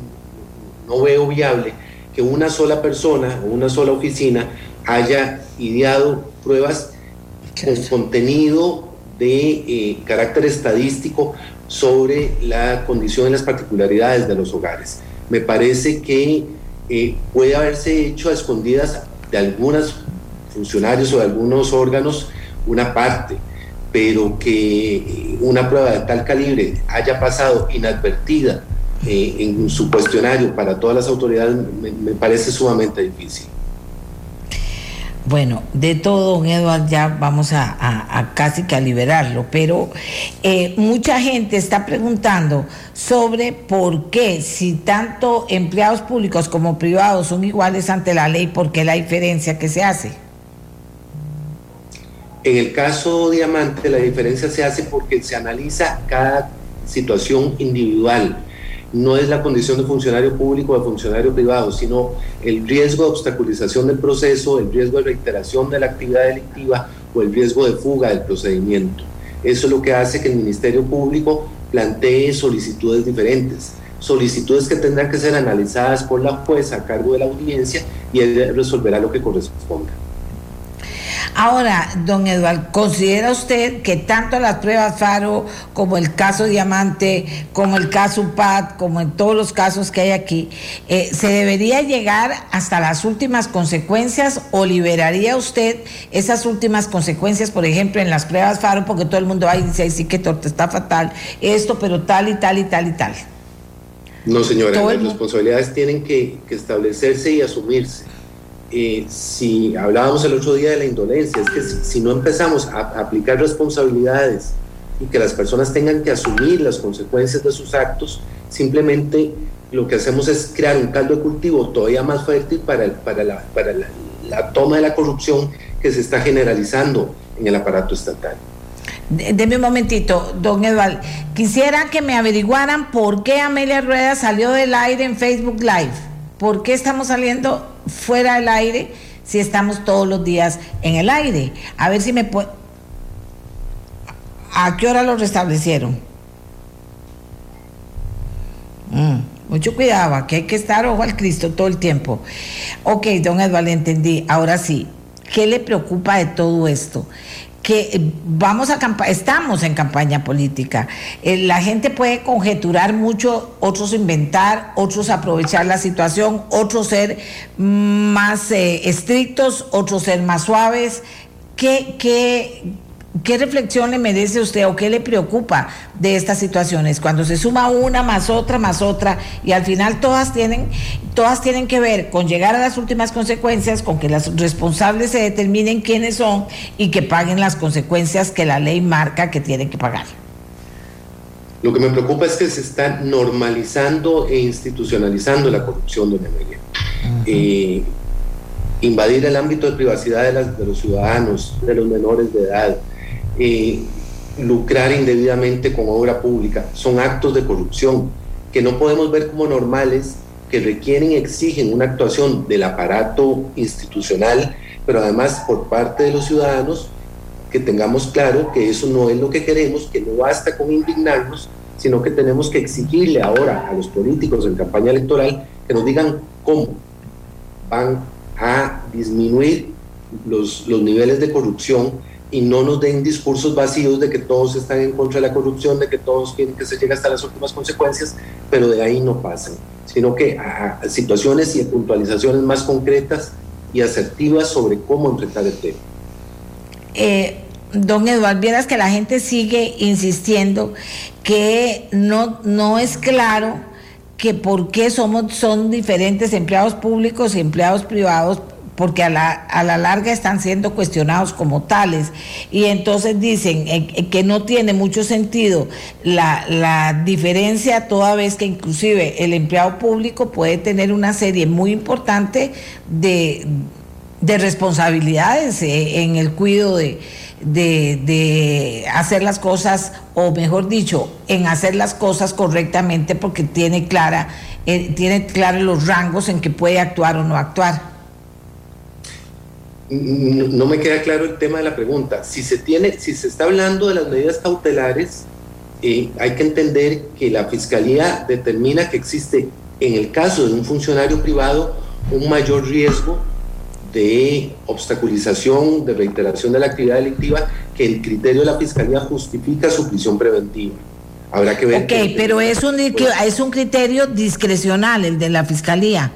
no veo viable que una sola persona o una sola oficina haya ideado pruebas con contenido de eh, carácter estadístico sobre la condición y las particularidades de los hogares. Me parece que eh, puede haberse hecho a escondidas de algunos funcionarios o de algunos órganos una parte, pero que una prueba de tal calibre haya pasado inadvertida eh, en su cuestionario para todas las autoridades me, parece sumamente difícil. Bueno, de todo, don Eduardo, ya vamos a, casi que a liberarlo, pero eh, mucha gente está preguntando sobre por qué, si tanto empleados públicos como privados son iguales ante la ley, por qué la diferencia que se hace. En el caso Diamante, la diferencia se hace porque se analiza cada situación individual. No es la condición de funcionario público o de funcionario privado, sino el riesgo de obstaculización del proceso, el riesgo de reiteración de la actividad delictiva o el riesgo de fuga del procedimiento. Eso es lo que hace que el Ministerio Público plantee solicitudes diferentes, solicitudes que tendrán que ser analizadas por la jueza a cargo de la audiencia y él resolverá lo que corresponda. Ahora, don Eduardo, ¿considera usted que tanto las pruebas FARO como el caso Diamante, como el caso PAD, como en todos los casos que hay aquí, eh, se debería llegar hasta las últimas consecuencias o liberaría usted esas últimas consecuencias, por ejemplo, en las pruebas FARO, porque todo el mundo va y dice, sí que torta está fatal, esto, pero tal y tal y tal y tal? No, señora, las responsabilidades tienen que establecerse y asumirse eh, si hablábamos el otro día de la indolencia, es que si, no empezamos a, aplicar responsabilidades y que las personas tengan que asumir las consecuencias de sus actos, simplemente lo que hacemos es crear un caldo de cultivo todavía más fértil para, la, toma de la corrupción que se está generalizando en el aparato estatal. Deme un momentito, don Eduardo. Quisiera que me averiguaran por qué Amelia Rueda salió del aire en Facebook Live. ¿Por qué estamos saliendo fuera del aire si estamos todos los días en el aire. A ver si me puede... ¿A qué hora lo restablecieron? Mm, mucho cuidado, que hay que estar ojo al Cristo todo el tiempo. Ok, don Eduardo, entendí. Ahora sí, ¿qué le preocupa de todo esto? Que vamos a estamos en campaña política. Eh, la gente puede conjeturar mucho, otros inventar, otros aprovechar la situación, otros ser más eh, estrictos, otros ser más suaves. ¿Qué, qué, ¿Qué reflexión le merece usted o qué le preocupa de estas situaciones? Cuando se suma una más otra más otra y al final todas tienen, todas tienen que ver con llegar a las últimas consecuencias, con que los responsables se determinen quiénes son y que paguen las consecuencias que la ley marca que tienen que pagar. Lo que me preocupa es que se está normalizando e institucionalizando la corrupción, de María. Eh, invadir el ámbito de privacidad de, de los ciudadanos, de los menores de edad, eh, lucrar indebidamente con obra pública. Son actos de corrupción que no podemos ver como normales, que requieren exigen una actuación del aparato institucional, pero además por parte de los ciudadanos, que tengamos claro que eso no es lo que queremos, que no basta con indignarnos, sino que tenemos que exigirle ahora a los políticos en campaña electoral que nos digan cómo van a disminuir los, los niveles de corrupción y no nos den discursos vacíos de que todos están en contra de la corrupción, de que todos quieren que se llegue hasta las últimas consecuencias, pero de ahí no pasan. sino que a, situaciones y puntualizaciones más concretas y asertivas sobre cómo enfrentar el tema. Eh, don Eduardo, vieras que la gente sigue insistiendo que no, no es claro que por qué somos, son diferentes empleados públicos y empleados privados porque a la, a la larga están siendo cuestionados como tales. Y entonces dicen eh, eh, que no tiene mucho sentido la, la, diferencia, toda vez que inclusive el empleado público puede tener una serie muy importante de, de responsabilidades eh, en el cuidado de, de, hacer las cosas, o mejor dicho, en hacer las cosas correctamente porque tiene clara, tiene claros los rangos en que puede actuar o no actuar no me queda claro el tema de la pregunta. Si se tiene, si se está hablando de las medidas cautelares, eh, hay que entender que la fiscalía determina que existe, en el caso de un funcionario privado, un mayor riesgo de obstaculización, de reiteración de la actividad delictiva, que el criterio de la fiscalía justifica su prisión preventiva. Habrá que ver. Ok, pero es un, es un criterio discrecional el de la fiscalía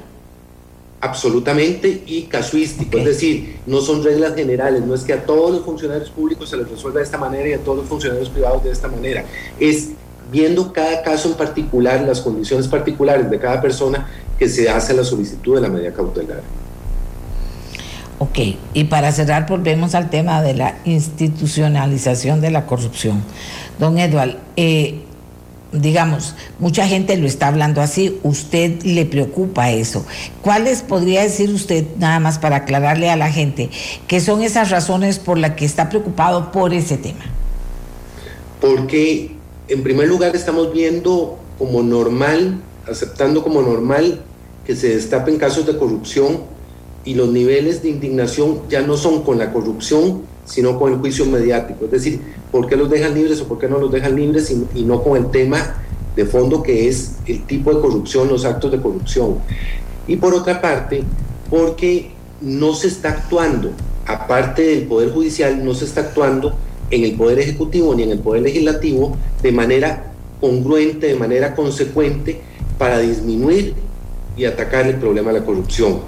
absolutamente y casuístico, es decir, no son reglas generales, no es que a todos los funcionarios públicos se les resuelva de esta manera y a todos los funcionarios privados de esta manera, es viendo cada caso en particular, las condiciones particulares de cada persona que se hace la solicitud de la medida cautelar. Ok, y para cerrar volvemos al tema de la institucionalización de la corrupción. Don Eduardo, eh, digamos, mucha gente lo está hablando así, usted le preocupa eso. ¿Cuáles podría decir usted, nada más para aclararle a la gente, que son esas razones por las que está preocupado por ese tema? Porque, en primer lugar, estamos viendo como normal, aceptando como normal que se destapen casos de corrupción y los niveles de indignación ya no son con la corrupción, sino con el juicio mediático. Es decir, ¿por qué los dejan libres o por qué no los dejan libres y, no con el tema de fondo que es el tipo de corrupción, los actos de corrupción? Y por otra parte, porque no se está actuando, aparte del Poder Judicial, no se está actuando en el Poder Ejecutivo ni en el Poder Legislativo de manera congruente, de manera consecuente, para disminuir y atacar el problema de la corrupción.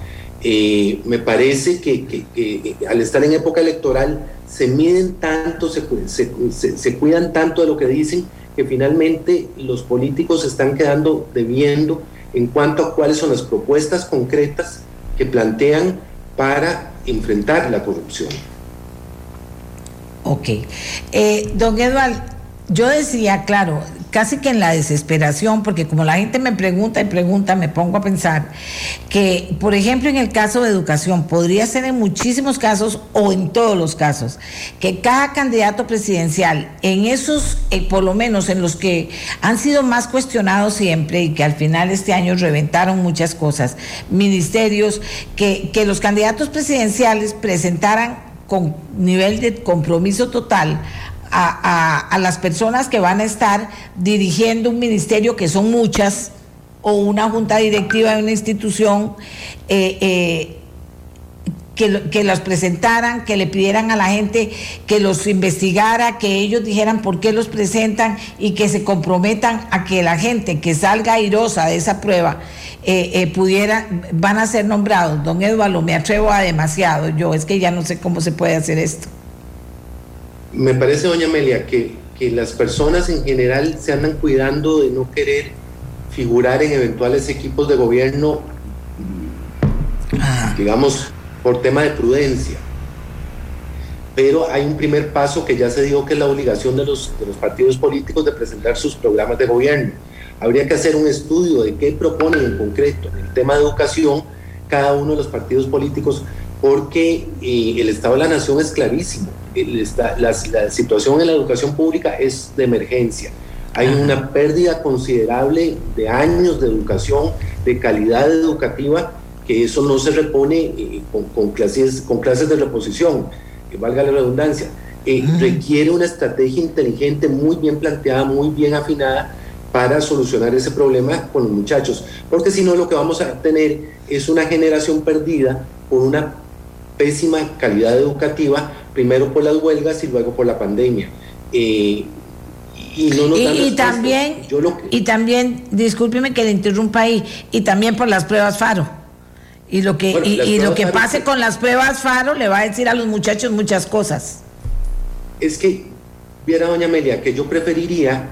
Eh, me parece que, al estar en época electoral se miden tanto, se, se, cuidan tanto de lo que dicen, que finalmente los políticos están quedando debiendo en cuanto a cuáles son las propuestas concretas que plantean para enfrentar la corrupción. Ok. Eh, don Eduardo, yo decía, claro, casi que en la desesperación, porque como la gente me pregunta y pregunta, me pongo a pensar que, por ejemplo, en el caso de educación, podría ser en muchísimos casos o en todos los casos, que cada candidato presidencial, en esos, eh, por lo menos en los que han sido más cuestionados siempre y que al final este año reventaron muchas cosas, ministerios, que, que los candidatos presidenciales presentaran con nivel de compromiso total a, las personas que van a estar dirigiendo un ministerio, que son muchas, o una junta directiva de una institución, eh, eh, que, que presentaran, que le pidieran a la gente que los investigara, que ellos dijeran por qué los presentan y que se comprometan a que la gente que salga airosa de esa prueba eh, pudiera, van a ser nombrados. Don Eduardo, me atrevo a demasiado, yo es que ya no sé cómo se puede hacer esto me parece, doña Amelia, que, las personas en general se andan cuidando de no querer figurar en eventuales equipos de gobierno, ah. digamos, por tema de prudencia. Pero hay un primer paso que ya se dijo que es la obligación de los, de los partidos políticos de presentar sus programas de gobierno. Habría que hacer un estudio de qué proponen en concreto en el tema de educación cada uno de los partidos políticos, porque eh, el Estado de la Nación es clarísimo la, situación en la educación pública es de emergencia. Hay una pérdida considerable de años de educación, de calidad educativa, que eso no se repone eh, con, clases, con clases de reposición, que valga la redundancia. Eh, requiere una estrategia inteligente, muy bien planteada, muy bien afinada para solucionar ese problema con los muchachos, porque si no lo que vamos a tener es una generación perdida por una pésima calidad educativa primero por las huelgas y luego por la pandemia. Eh, y no nos y, también, y también, discúlpeme que le interrumpa ahí, y también por las pruebas FARO. Y lo que, y, lo que pase con las pruebas FARO le va a decir a los muchachos muchas cosas. Es que, viera doña Amelia, que yo preferiría,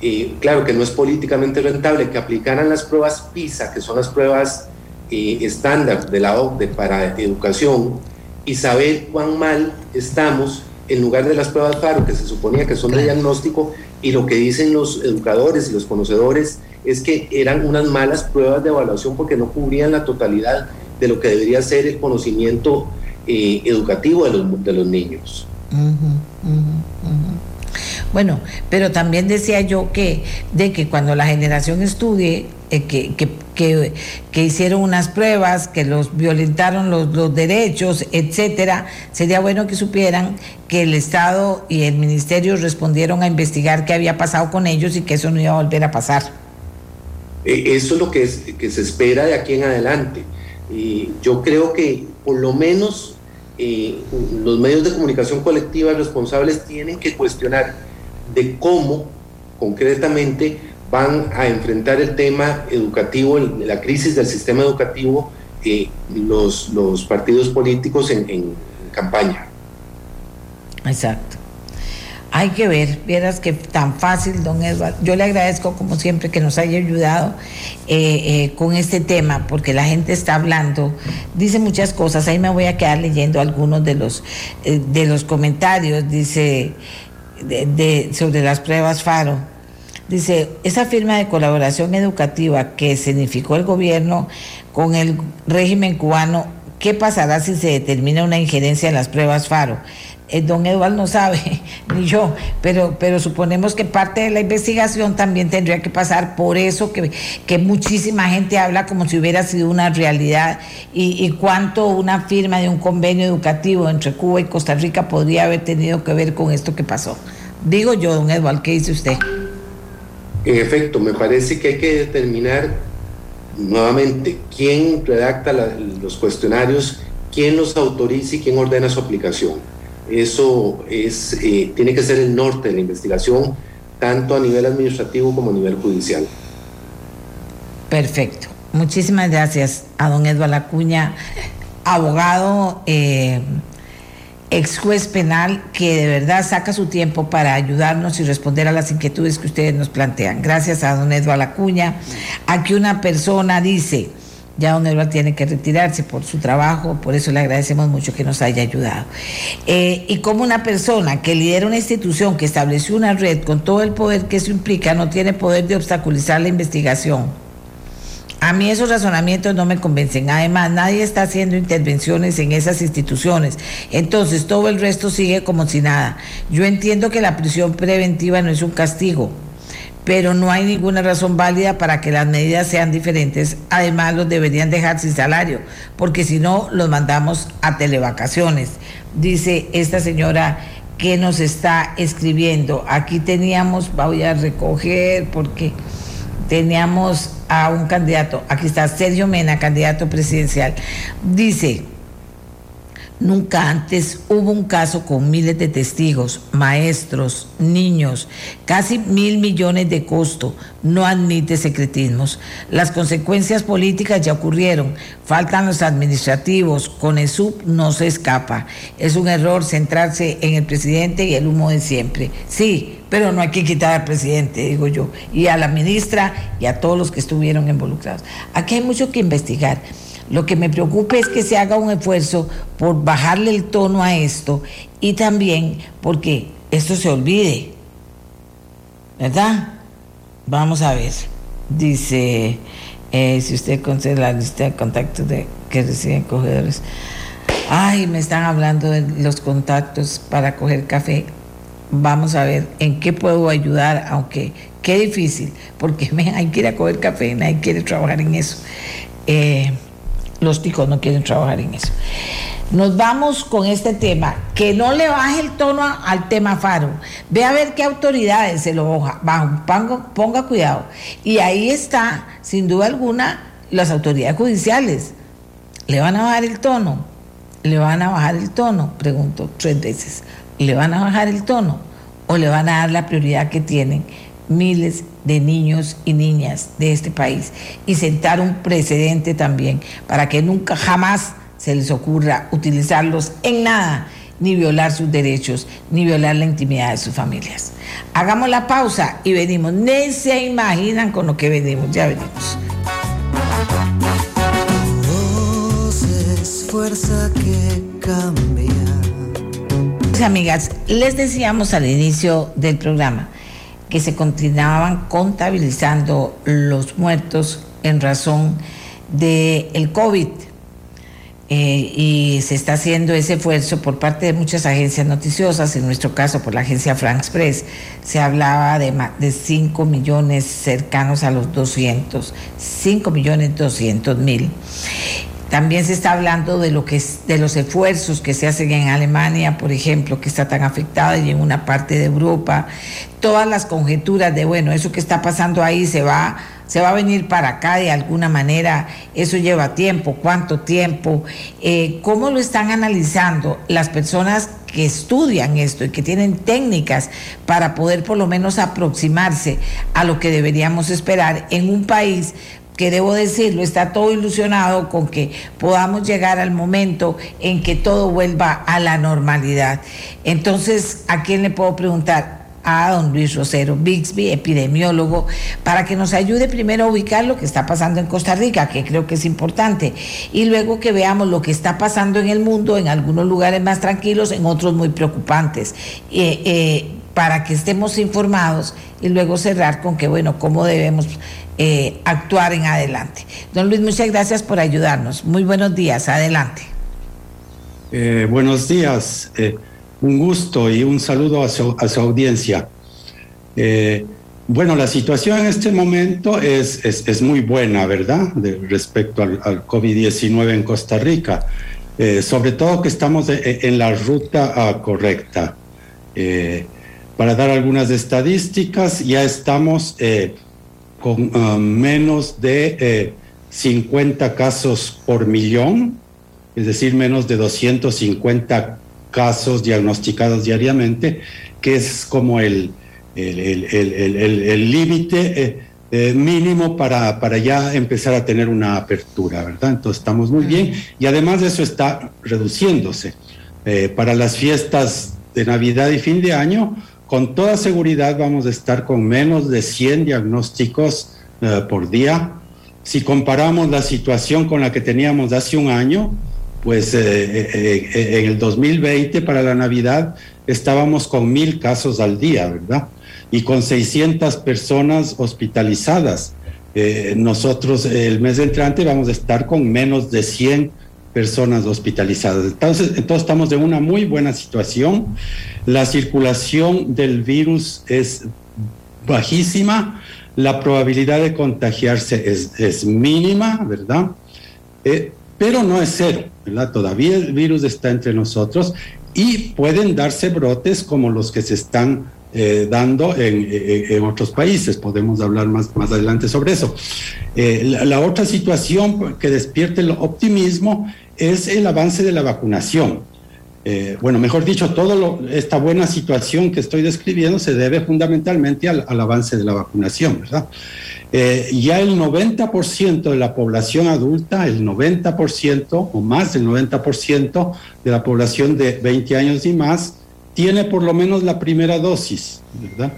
eh, claro que no es políticamente rentable, que aplicaran las pruebas PISA, que son las pruebas eh, estándar de la OCDE para educación, y saber cuán mal estamos en lugar de las pruebas FARO, que se suponía que son de diagnóstico, y lo que dicen los educadores y los conocedores es que eran unas malas pruebas de evaluación porque no cubrían la totalidad de lo que debería ser el conocimiento eh, educativo de los, de los niños. Bueno, pero también decía yo que de que cuando la generación estudie, eh, que, que, que, hicieron unas pruebas, que los violentaron los, los, derechos, etcétera, sería bueno que supieran que el Estado y el Ministerio respondieron a investigar qué había pasado con ellos y que eso no iba a volver a pasar. Eh, eso es lo que, se espera de aquí en adelante. Y yo creo que por lo menos eh, los medios de comunicación colectiva responsables tienen que cuestionar de cómo concretamente van a enfrentar el tema educativo, la crisis del sistema educativo, eh, los, partidos políticos en, campaña. Exacto. Hay que ver, vieras que tan fácil, don Edward. Yo le agradezco como siempre que nos haya ayudado eh, eh, con este tema, porque la gente está hablando, dice muchas cosas. Ahí me voy a quedar leyendo algunos de los, de los comentarios. Dice sobre las pruebas FARO. Dice, esa firma de colaboración educativa que significó el gobierno con el régimen cubano, ¿qué pasará si se determina una injerencia en las pruebas FARO? Eh, don Eduardo no sabe, ni yo, pero, pero suponemos que parte de la investigación también tendría que pasar por eso que, que muchísima gente habla como si hubiera sido una realidad y, cuánto una firma de un convenio educativo entre Cuba y Costa Rica podría haber tenido que ver con esto que pasó. Digo yo, don Eduardo, ¿qué dice usted? En efecto, me parece que hay que determinar nuevamente quién redacta los cuestionarios, quién los autoriza y quién ordena su aplicación eso es, eh, tiene que ser el norte de la investigación, tanto a nivel administrativo como a nivel judicial. Perfecto. Muchísimas gracias a don Eduardo Acuña, abogado, eh, ex juez penal, que de verdad saca su tiempo para ayudarnos y responder a las inquietudes que ustedes nos plantean. Gracias a don Eduardo Acuña. Aquí una persona dice, ya don Eduardo tiene que retirarse por su trabajo, por eso le agradecemos mucho que nos haya ayudado. Eh, y como una persona que lidera una institución que estableció una red con todo el poder que eso implica, no tiene poder de obstaculizar la investigación. A mí esos razonamientos no me convencen. Además, nadie está haciendo intervenciones en esas instituciones. Entonces, todo el resto sigue como si nada. Yo entiendo que la prisión preventiva no es un castigo pero no hay ninguna razón válida para que las medidas sean diferentes. Además, los deberían dejar sin salario, porque si no, los mandamos a televacaciones. Dice esta señora que nos está escribiendo. Aquí teníamos, voy a recoger porque teníamos a un candidato, aquí está Sergio Mena, candidato presidencial. Dice, Nunca antes hubo un caso con miles de testigos, maestros, niños, casi mil millones de costo. No admite secretismos. Las consecuencias políticas ya ocurrieron. Faltan los administrativos. Con el sub no se escapa. Es un error centrarse en el presidente y el humo de siempre. Sí, pero no hay que quitar al presidente, digo yo, y a la ministra y a todos los que estuvieron involucrados. Aquí hay mucho que investigar. Lo que me preocupa es que se haga un esfuerzo por bajarle el tono a esto y también porque esto se olvide. ¿Verdad? Vamos a ver. Dice, eh, si usted concede la lista de contactos de, que reciben cogedores. Ay, me están hablando de los contactos para coger café. Vamos a ver en qué puedo ayudar, aunque qué difícil, porque me, hay que ir a coger café, nadie quiere trabajar en eso. Eh, los ticos no quieren trabajar en eso. Nos vamos con este tema, que no le baje el tono al tema Faro. Ve a ver qué autoridades se lo bajan, ponga, cuidado. Y ahí está, sin duda alguna, las autoridades judiciales. ¿Le van a bajar el tono? ¿Le van a bajar el tono? Pregunto tres veces. ¿Le van a bajar el tono? o le van a dar la prioridad que tienen miles de niños y niñas de este país y sentar un precedente también para que nunca jamás se les ocurra utilizarlos en nada, ni violar sus derechos, ni violar la intimidad de sus familias. Hagamos la pausa y venimos. Ni se imaginan con lo que venimos, ya venimos. que cambia. Amigas, les decíamos al inicio del programa que se continuaban contabilizando los muertos en razón del el COVID. Eh, y se está haciendo ese esfuerzo por parte de muchas agencias noticiosas, en nuestro caso por la agencia France Press, se hablaba de, de 5 millones cercanos a los 200, 5 millones 200 mil. También se está hablando de lo que es, de los esfuerzos que se hacen en Alemania, por ejemplo, que está tan afectada y en una parte de Europa. Todas las conjeturas de bueno, eso que está pasando ahí se va se va a venir para acá de alguna manera, eso lleva tiempo, cuánto tiempo, eh, cómo lo están analizando las personas que estudian esto y que tienen técnicas para poder por lo menos aproximarse a lo que deberíamos esperar en un país que debo decirlo, está todo ilusionado con que podamos llegar al momento en que todo vuelva a la normalidad. Entonces, ¿a quién le puedo preguntar? a don Luis Rosero Bixby, epidemiólogo, para que nos ayude primero a ubicar lo que está pasando en Costa Rica, que creo que es importante, y luego que veamos lo que está pasando en el mundo, en algunos lugares más tranquilos, en otros muy preocupantes, eh, eh, para que estemos informados y luego cerrar con que, bueno, cómo debemos eh, actuar en adelante. Don Luis, muchas gracias por ayudarnos. Muy buenos días, adelante. Eh, buenos días, eh, un gusto y un saludo a su, audiencia. bueno, la situación en este momento es, muy buena, ¿verdad? respecto al, COVID-19 en Costa Rica. sobre todo que estamos en, la ruta ah, correcta. para dar algunas estadísticas, ya estamos con ah, menos de 50 eh, casos por millón, es decir, menos de 250 casos diagnosticados diariamente, que es como el límite eh, eh, mínimo para, para ya empezar a tener una apertura, ¿verdad? Entonces estamos muy bien y además de eso está reduciéndose. para las fiestas de Navidad y fin de año, con toda seguridad vamos a estar con menos de 100 diagnósticos eh, por día. Si comparamos la situación con la que teníamos hace un año, pues eh, eh, en el 2020 para la Navidad estábamos con mil casos al día, ¿verdad? Y con 600 personas hospitalizadas. nosotros el mes entrante vamos a estar con menos de 100 personas hospitalizadas. Entonces, entonces estamos en una muy buena situación. La circulación del virus es bajísima, la probabilidad de contagiarse es, mínima, ¿verdad? Eh, pero no es cero, ¿verdad? Todavía el virus está entre nosotros y pueden darse brotes como los que se están eh, dando en, otros países. Podemos hablar más, más adelante sobre eso. Eh, la, la, otra situación que despierte el optimismo es el avance de la vacunación. Eh, bueno, mejor dicho, toda esta buena situación que estoy describiendo se debe fundamentalmente al, avance de la vacunación, ¿verdad? Eh, ya el 90% de la población adulta, el 90% o más del 90% de la población de 20 años y más, tiene por lo menos la primera dosis, ¿verdad?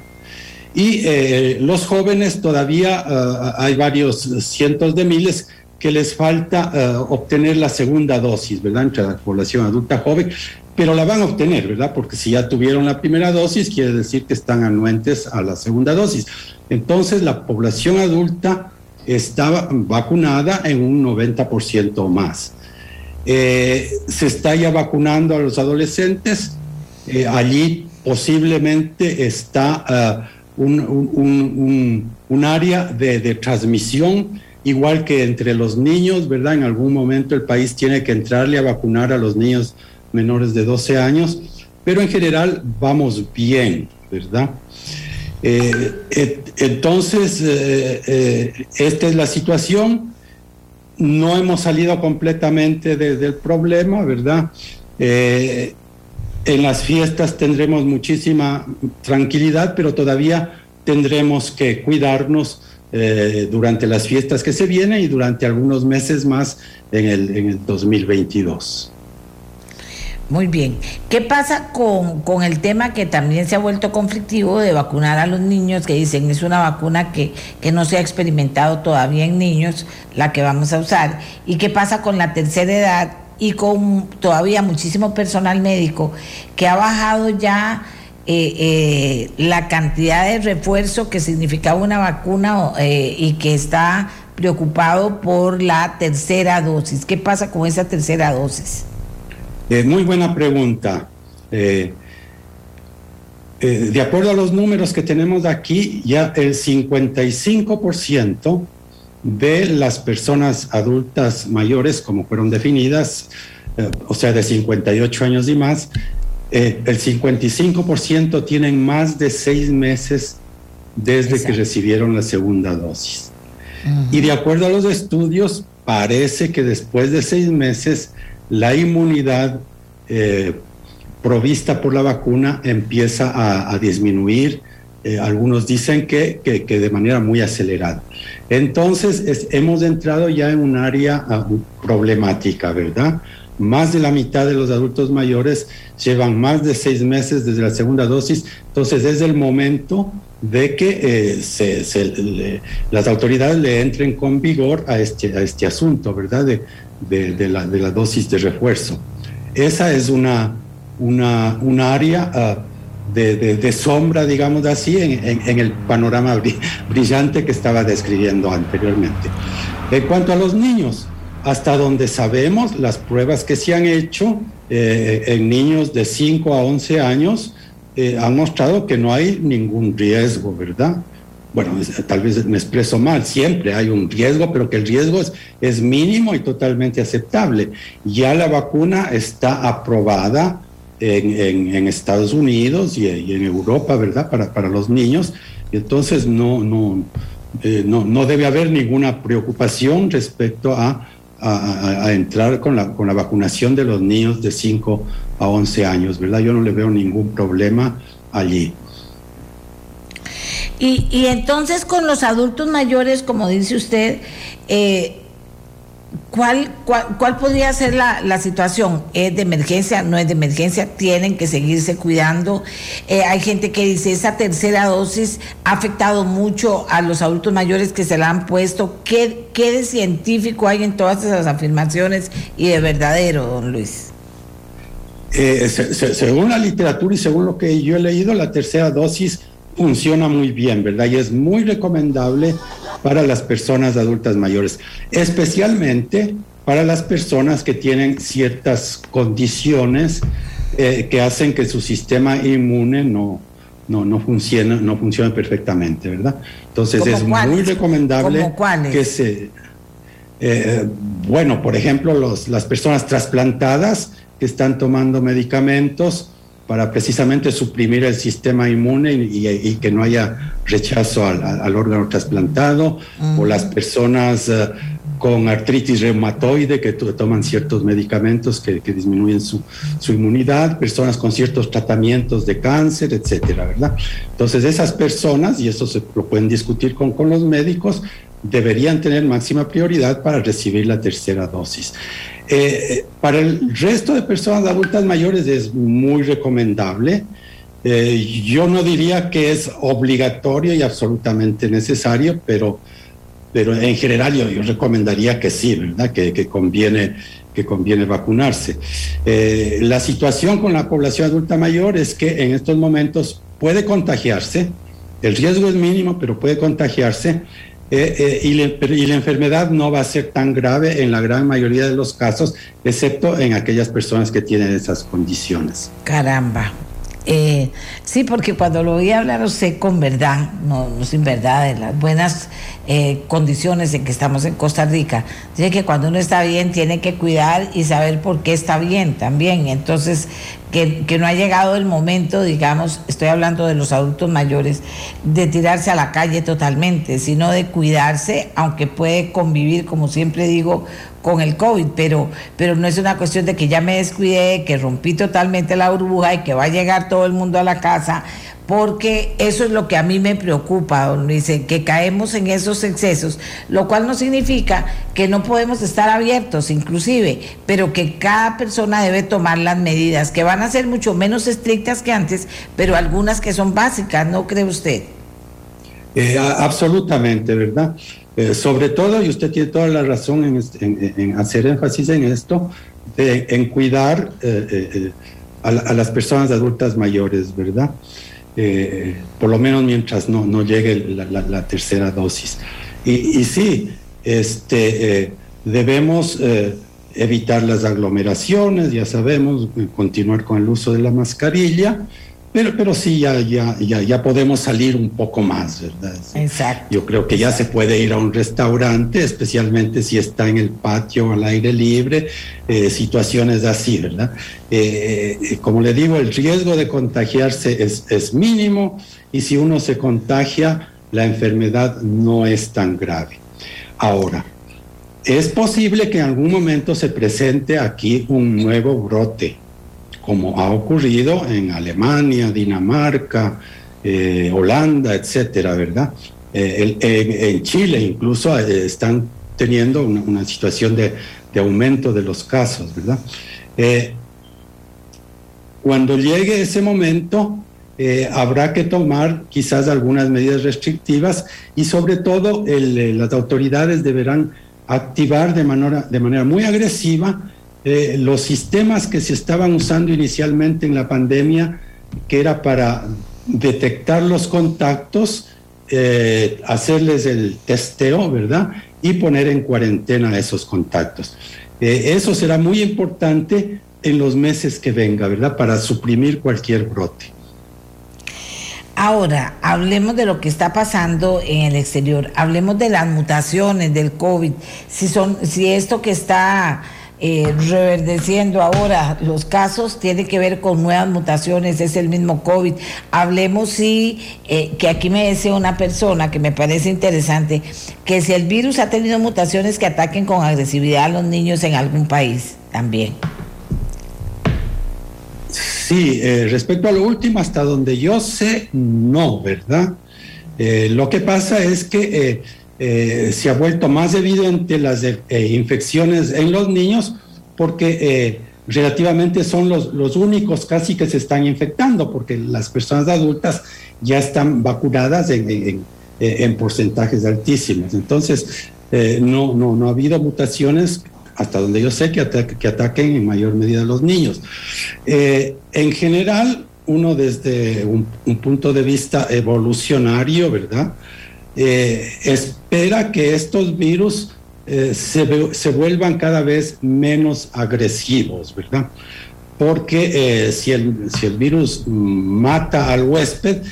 Y eh, los jóvenes todavía ah, hay varios cientos de miles que les falta eh, obtener la segunda dosis, ¿verdad? Entre la población adulta joven, pero la van a obtener, ¿verdad? Porque si ya tuvieron la primera dosis, quiere decir que están anuentes a la segunda dosis. Entonces, la población adulta está vacunada en un 90% o más. Eh, se está ya vacunando a los adolescentes. Eh, allí posiblemente está un, un, un, área de, de transmisión igual que entre los niños, ¿verdad? En algún momento el país tiene que entrarle a vacunar a los niños menores de 12 años, pero en general vamos bien, ¿verdad? Eh, entonces, eh, eh, esta es la situación. No hemos salido completamente del problema, ¿verdad? En las fiestas tendremos muchísima tranquilidad, pero todavía tendremos que cuidarnos eh, durante las fiestas que se vienen y durante algunos meses más en el, en el 2022. Muy bien. ¿Qué pasa con, con, el tema que también se ha vuelto conflictivo de vacunar a los niños, que dicen es una vacuna que, que no se ha experimentado todavía en niños, la que vamos a usar? ¿Y qué pasa con la tercera edad y con todavía muchísimo personal médico que ha bajado ya eh, eh, la cantidad de refuerzo que significaba una vacuna eh, y que está preocupado por la tercera dosis? ¿Qué pasa con esa tercera dosis? Muy buena pregunta. De acuerdo a los números que tenemos aquí, ya el 55% de las personas adultas mayores, como fueron definidas, o sea, de 58 años y más, el 55% tienen más de seis meses desde Exacto. que recibieron la segunda dosis. Uh -huh. Y de acuerdo a los estudios, parece que después de seis meses la inmunidad eh, provista por la vacuna empieza a, a disminuir. Eh, algunos dicen que, que, que, de manera muy acelerada. Entonces, es, hemos entrado ya en un área uh, problemática, ¿verdad? Más de la mitad de los adultos mayores llevan más de seis meses desde la segunda dosis, entonces es el momento de que eh, se, se, le, las autoridades le entren con vigor a este, a este asunto, ¿verdad? De, de, de, la, de la dosis de refuerzo. Esa es una, una, una área uh, de, sombra, digamos así, en, el panorama brillante que estaba describiendo anteriormente. En cuanto a los niños, hasta donde sabemos, las pruebas que se han hecho eh, en niños de 5 a 11 años eh, han mostrado que no hay ningún riesgo, ¿verdad? bueno, tal vez me expreso mal, siempre hay un riesgo, pero que el riesgo es, es mínimo y totalmente aceptable. Ya la vacuna está aprobada en, en, Estados Unidos y, y, en Europa, ¿verdad? Para, para los niños. Entonces no, no, eh, no, no, debe haber ninguna preocupación respecto a, a, a, entrar con la, con la vacunación de los niños de 5 a 11 años, ¿verdad? Yo no le veo ningún problema allí. Y, y, entonces con los adultos mayores, como dice usted, eh, ¿cuál, cuál, ¿cuál, podría ser la, la, situación? ¿Es de emergencia? ¿No es de emergencia? ¿Tienen que seguirse cuidando? Eh, hay gente que dice, esa tercera dosis ha afectado mucho a los adultos mayores que se la han puesto. ¿Qué, qué de científico hay en todas esas afirmaciones y de verdadero, don Luis? Eh, se, se, según la literatura y según lo que yo he leído, la tercera dosis funciona muy bien, ¿verdad? Y es muy recomendable para las personas adultas mayores, especialmente para las personas que tienen ciertas condiciones eh, que hacen que su sistema inmune no, no, no funcione, no funcione perfectamente, ¿verdad? Entonces es cuáles? muy recomendable que se... Eh, bueno, por ejemplo, los, las personas trasplantadas que están tomando medicamentos, para precisamente suprimir el sistema inmune y, y, que no haya rechazo al, al órgano trasplantado, uh -huh. o las personas uh, con artritis reumatoide que toman ciertos medicamentos que, que disminuyen su, su, inmunidad, personas con ciertos tratamientos de cáncer, etcétera, ¿verdad? Entonces, esas personas, y eso se lo pueden discutir con, con los médicos, deberían tener máxima prioridad para recibir la tercera dosis. Eh, para el resto de personas adultas mayores es muy recomendable. Eh, yo no diría que es obligatorio y absolutamente necesario, pero, pero en general yo, yo recomendaría que sí, ¿verdad? Que, que, conviene, que conviene vacunarse. Eh, la situación con la población adulta mayor es que en estos momentos puede contagiarse, el riesgo es mínimo, pero puede contagiarse eh, eh, y, le, y, la enfermedad no va a ser tan grave en la gran mayoría de los casos, excepto en aquellas personas que tienen esas condiciones. Caramba. Eh, sí, porque cuando lo a hablar usted con verdad, no, no sin verdad, de las buenas eh, condiciones en que estamos en Costa Rica, dice que cuando uno está bien tiene que cuidar y saber por qué está bien también. Entonces, que, que, no ha llegado el momento, digamos, estoy hablando de los adultos mayores, de tirarse a la calle totalmente, sino de cuidarse, aunque puede convivir, como siempre digo, con el COVID, pero, pero no es una cuestión de que ya me descuidé, que rompí totalmente la burbuja y que va a llegar todo el mundo a la casa porque eso es lo que a mí me preocupa, don Luis, que caemos en esos excesos, lo cual no significa que no podemos estar abiertos, inclusive, pero que cada persona debe tomar las medidas, que van a ser mucho menos estrictas que antes, pero algunas que son básicas, ¿no cree usted? Eh, absolutamente, ¿verdad? Eh, sobre todo, y usted tiene toda la razón en, hacer énfasis en esto, en cuidar eh, a, las personas adultas mayores, ¿verdad? Eh, por lo menos mientras no, no llegue la, tercera dosis. Y, sí, este, eh, debemos eh, evitar las aglomeraciones, ya sabemos, continuar con el uso de la mascarilla pero, pero sí, ya, ya, ya, ya podemos salir un poco más, ¿verdad? Exacto. Yo creo que ya se puede ir a un restaurante, especialmente si está en el patio al aire libre, eh, situaciones así, ¿verdad? Eh, eh, como le digo, el riesgo de contagiarse es, es mínimo y si uno se contagia, la enfermedad no es tan grave. Ahora, es posible que en algún momento se presente aquí un nuevo brote como ha ocurrido en Alemania, Dinamarca, eh, Holanda, etcétera, ¿verdad? Eh, en, Chile incluso eh, están teniendo una, situación de, aumento de los casos, ¿verdad? cuando llegue ese momento, habrá que tomar quizás algunas medidas restrictivas y sobre todo las autoridades deberán activar de manera, de manera muy agresiva eh, los sistemas que se estaban usando inicialmente en la pandemia, que era para detectar los contactos, eh, hacerles el testeo, ¿verdad? Y poner en cuarentena esos contactos. Eh, eso será muy importante en los meses que venga, ¿verdad? Para suprimir cualquier brote. Ahora, hablemos de lo que está pasando en el exterior, hablemos de las mutaciones del COVID, si son, si esto que está eh, reverdeciendo ahora los casos tiene que ver con nuevas mutaciones, es el mismo COVID. Hablemos sí, eh, que aquí me decía una persona que me parece interesante, que si el virus ha tenido mutaciones que ataquen con agresividad a los niños en algún país también. Sí, eh, respecto a lo último, hasta donde yo sé, no, ¿verdad? Lo que pasa es que se ha vuelto más evidente las eh, infecciones en los niños porque eh, relativamente son los, únicos casi que se están infectando porque las personas adultas ya están vacunadas en, en, porcentajes altísimos. Entonces, no, no, no ha habido mutaciones hasta donde yo sé que, que ataquen en mayor medida a los niños. en general, uno desde un punto de vista evolucionario, ¿verdad? Eh, espera que estos virus eh, se, se, vuelvan cada vez menos agresivos, ¿verdad? Porque eh, si, el, si el virus mata al huésped,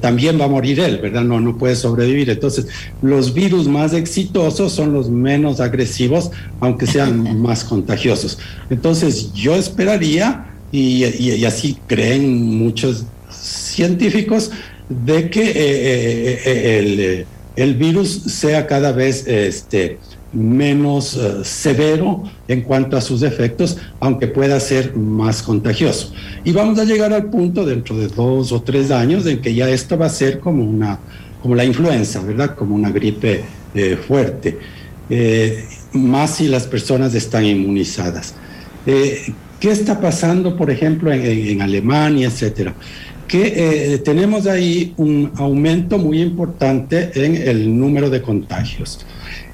también va a morir él, ¿verdad? No, no puede sobrevivir. Entonces, los virus más exitosos son los menos agresivos, aunque sean más contagiosos. Entonces, yo esperaría, y, y así creen muchos científicos, de que eh, eh, eh, el, virus sea cada vez este, menos severo en cuanto a sus efectos, aunque pueda ser más contagioso. Y vamos a llegar al punto dentro de dos o tres años en que ya esto va a ser como, una, como la influenza, ¿verdad? Como una gripe fuerte, más si las personas están inmunizadas. ¿Qué está pasando, por ejemplo, en, en Alemania, etcétera? Que eh, tenemos ahí un aumento muy importante en el número de contagios.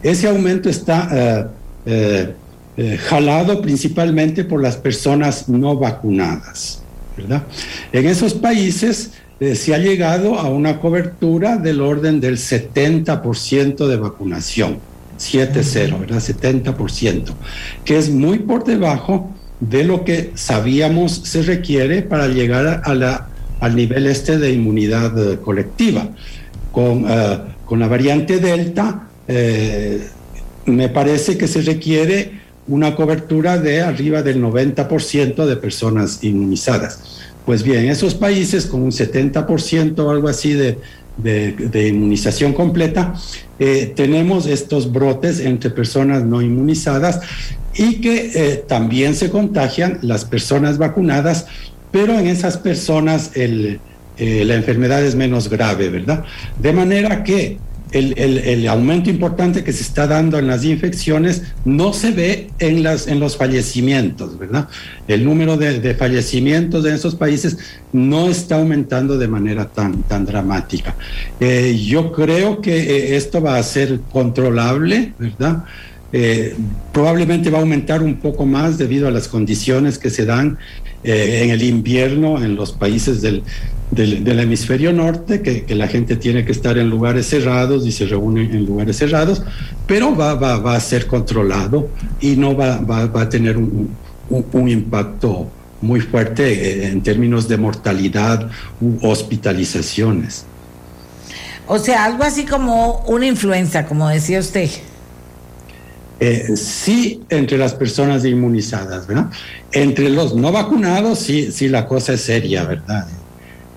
Ese aumento está eh, eh, jalado principalmente por las personas no vacunadas, ¿verdad? En esos países se ha llegado a una cobertura del orden del 70% de vacunación, 7-0, ¿verdad? 70%, que es muy por debajo de lo que sabíamos se requiere para llegar a la al nivel este de inmunidad eh, colectiva. Con, eh, con, la variante Delta, eh, me parece que se requiere una cobertura de arriba del 90% de personas inmunizadas. Pues bien, esos países con un 70% o algo así de, de, inmunización completa, tenemos estos brotes entre personas no inmunizadas y que también se contagian las personas vacunadas, pero en esas personas el, eh, la enfermedad es menos grave, ¿verdad? De manera que el, aumento importante que se está dando en las infecciones no se ve en, las, en los fallecimientos, ¿verdad? El número de, fallecimientos en esos países no está aumentando de manera tan, tan dramática. Eh, yo creo que eh, esto va a ser controlable, ¿verdad? Eh, probablemente va a aumentar un poco más debido a las condiciones que se dan en el invierno en los países del, del, hemisferio norte, que, la gente tiene que estar en lugares cerrados y se reúnen en lugares cerrados, pero va, va, va a ser controlado y no va, va, va a tener un, un, impacto muy fuerte en términos de mortalidad u hospitalizaciones. O sea, algo así como una influenza, como decía usted. Eh, sí, entre las personas inmunizadas, ¿verdad? Entre los no vacunados, sí, sí, la cosa es seria, ¿verdad?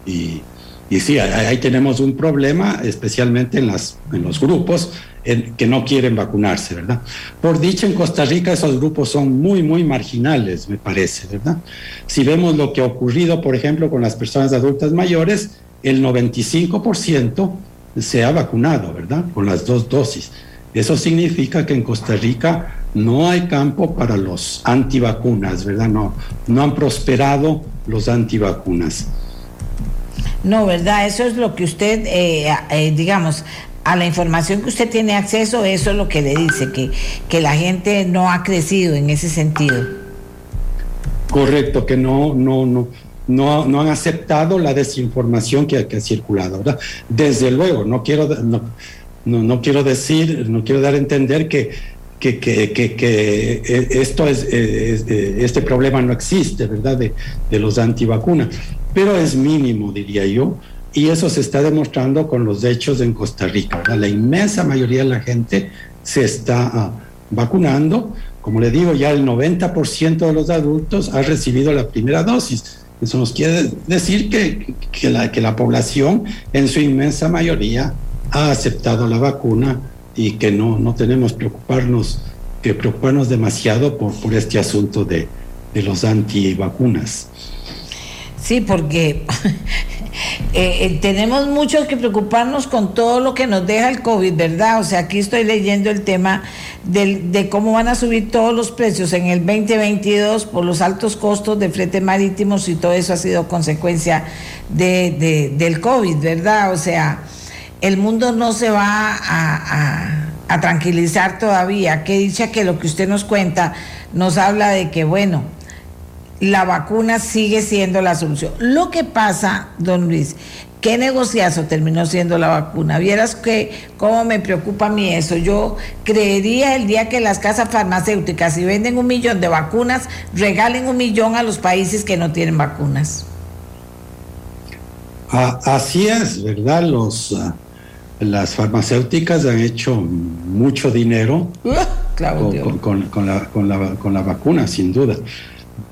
Y, y sí, ahí, tenemos un problema, especialmente en, las, en los grupos en, que no quieren vacunarse, ¿verdad? Por dicha, en Costa Rica esos grupos son muy, muy marginales, me parece, ¿verdad? Si vemos lo que ha ocurrido, por ejemplo, con las personas adultas mayores, el 95% se ha vacunado, ¿verdad? Con las dos dosis. Eso significa que en Costa Rica no hay campo para los antivacunas, ¿verdad? No, no han prosperado los antivacunas. No, ¿verdad? Eso es lo que usted, eh, eh, digamos, a la información que usted tiene acceso, eso es lo que le dice, que, que la gente no ha crecido en ese sentido. Correcto, que no, no, no, no, no han aceptado la desinformación que, ha circulado, ¿verdad? Desde luego, no quiero, no, no, quiero decir, no quiero dar a entender que, que, que, que, eh, esto es, este problema no existe, ¿verdad? De, de los antivacunas pero es mínimo, diría yo, y eso se está demostrando con los hechos en Costa Rica. La inmensa mayoría de la gente se está ah, vacunando. Como le digo, ya el 90% de los adultos ha recibido la primera dosis. Eso nos quiere decir que, que, la, que la población en su inmensa mayoría ha aceptado la vacuna y que no, no tenemos preocuparnos, que preocuparnos demasiado por, por este asunto de, de los antivacunas. Sí, porque eh, eh, tenemos mucho que preocuparnos con todo lo que nos deja el COVID, ¿verdad? O sea, aquí estoy leyendo el tema de cómo van a subir todos los precios en el 2022 por los altos costos de flete marítimos y todo eso ha sido consecuencia de, del COVID, ¿verdad? O sea, el mundo no se va a, a tranquilizar todavía. Qué dicha que lo que usted nos cuenta nos habla de que, bueno, la vacuna sigue siendo la solución. Lo que pasa, don Luis, qué negociazo terminó siendo la vacuna. Vieras que cómo me preocupa a mí eso. Yo creería el día que las casas farmacéuticas, si venden un millón de vacunas, regalen un millón a los países que no tienen vacunas. Así es, ¿verdad? Los, ah, las farmacéuticas han hecho mucho dinero con, la, con la vacuna, sin duda.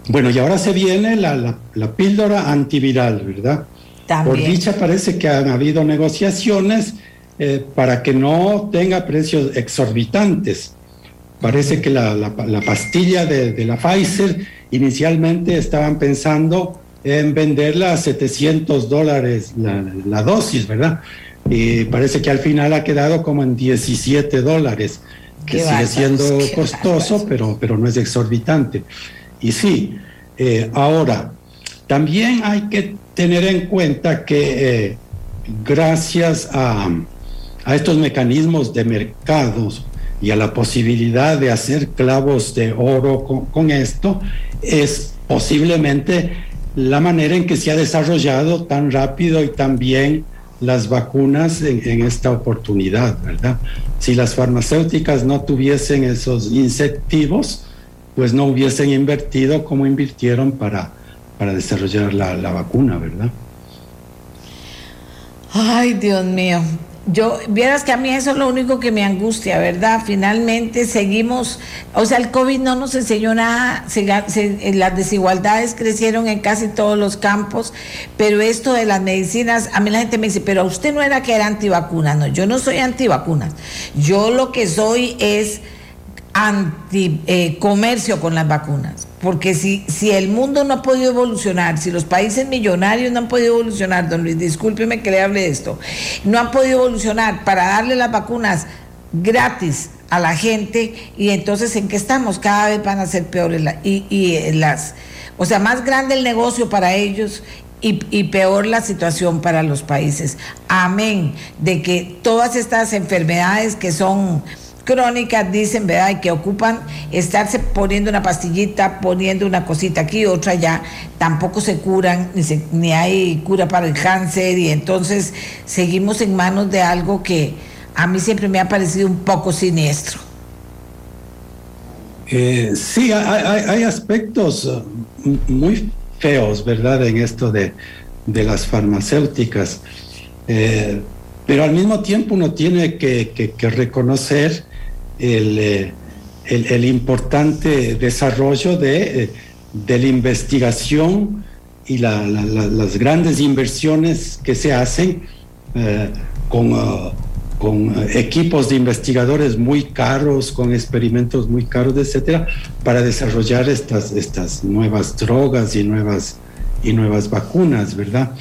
Bueno, y ahora se viene la, píldora antiviral, ¿verdad? Por dicha parece que han habido negociaciones eh, para que no tenga precios exorbitantes. Parece que la, pastilla de, la Pfizer inicialmente estaban pensando en venderla a 700 dólares la, dosis, ¿verdad? Y parece que al final ha quedado como en 17 dólares, que sigue siendo costoso, pero, pero no es exorbitante. Y sí, eh, ahora, también hay que tener en cuenta que eh, gracias a, estos mecanismos de mercados y a la posibilidad de hacer clavos de oro con, esto, es posiblemente la manera en que se ha desarrollado tan rápido y tan bien las vacunas en, esta oportunidad, ¿verdad? Si las farmacéuticas no tuviesen esos incentivos, pues no hubiesen invertido como invirtieron para, para desarrollar la, vacuna, ¿verdad? Ay, Dios mío. Yo, vieras que a mí eso es lo único que me angustia, ¿verdad? Finalmente seguimos, o sea, el COVID no nos enseñó nada, eh, las desigualdades crecieron en casi todos los campos, pero esto de las medicinas, a mí la gente me dice, pero usted no era que era antivacuna, no, yo no soy antivacuna, yo lo que soy es anti eh, comercio con las vacunas. Porque si, si el mundo no ha podido evolucionar, si los países millonarios no han podido evolucionar, don Luis, discúlpeme que le hable esto, no han podido evolucionar para darle las vacunas gratis a la gente, y entonces en qué estamos, cada vez van a ser peores y, y eh, las, o sea, más grande el negocio para ellos y, y, peor la situación para los países. Amén. De que todas estas enfermedades que son crónicas dicen, ¿verdad? Y que ocupan estarse poniendo una pastillita, poniendo una cosita aquí, otra allá, tampoco se curan, ni, ni hay cura para el cáncer, y entonces seguimos en manos de algo que a mí siempre me ha parecido un poco siniestro. Eh, sí, hay, aspectos uh, muy feos, ¿verdad?, en esto de, las farmacéuticas. Eh, pero al mismo tiempo uno tiene que reconocer eh, el, el, importante desarrollo de, eh, la investigación y las grandes inversiones que se hacen eh, con, con equipos de investigadores muy caros, con experimentos muy caros, etcétera, para desarrollar estas, estas nuevas drogas y nuevas, y nuevas vacunas, ¿verdad?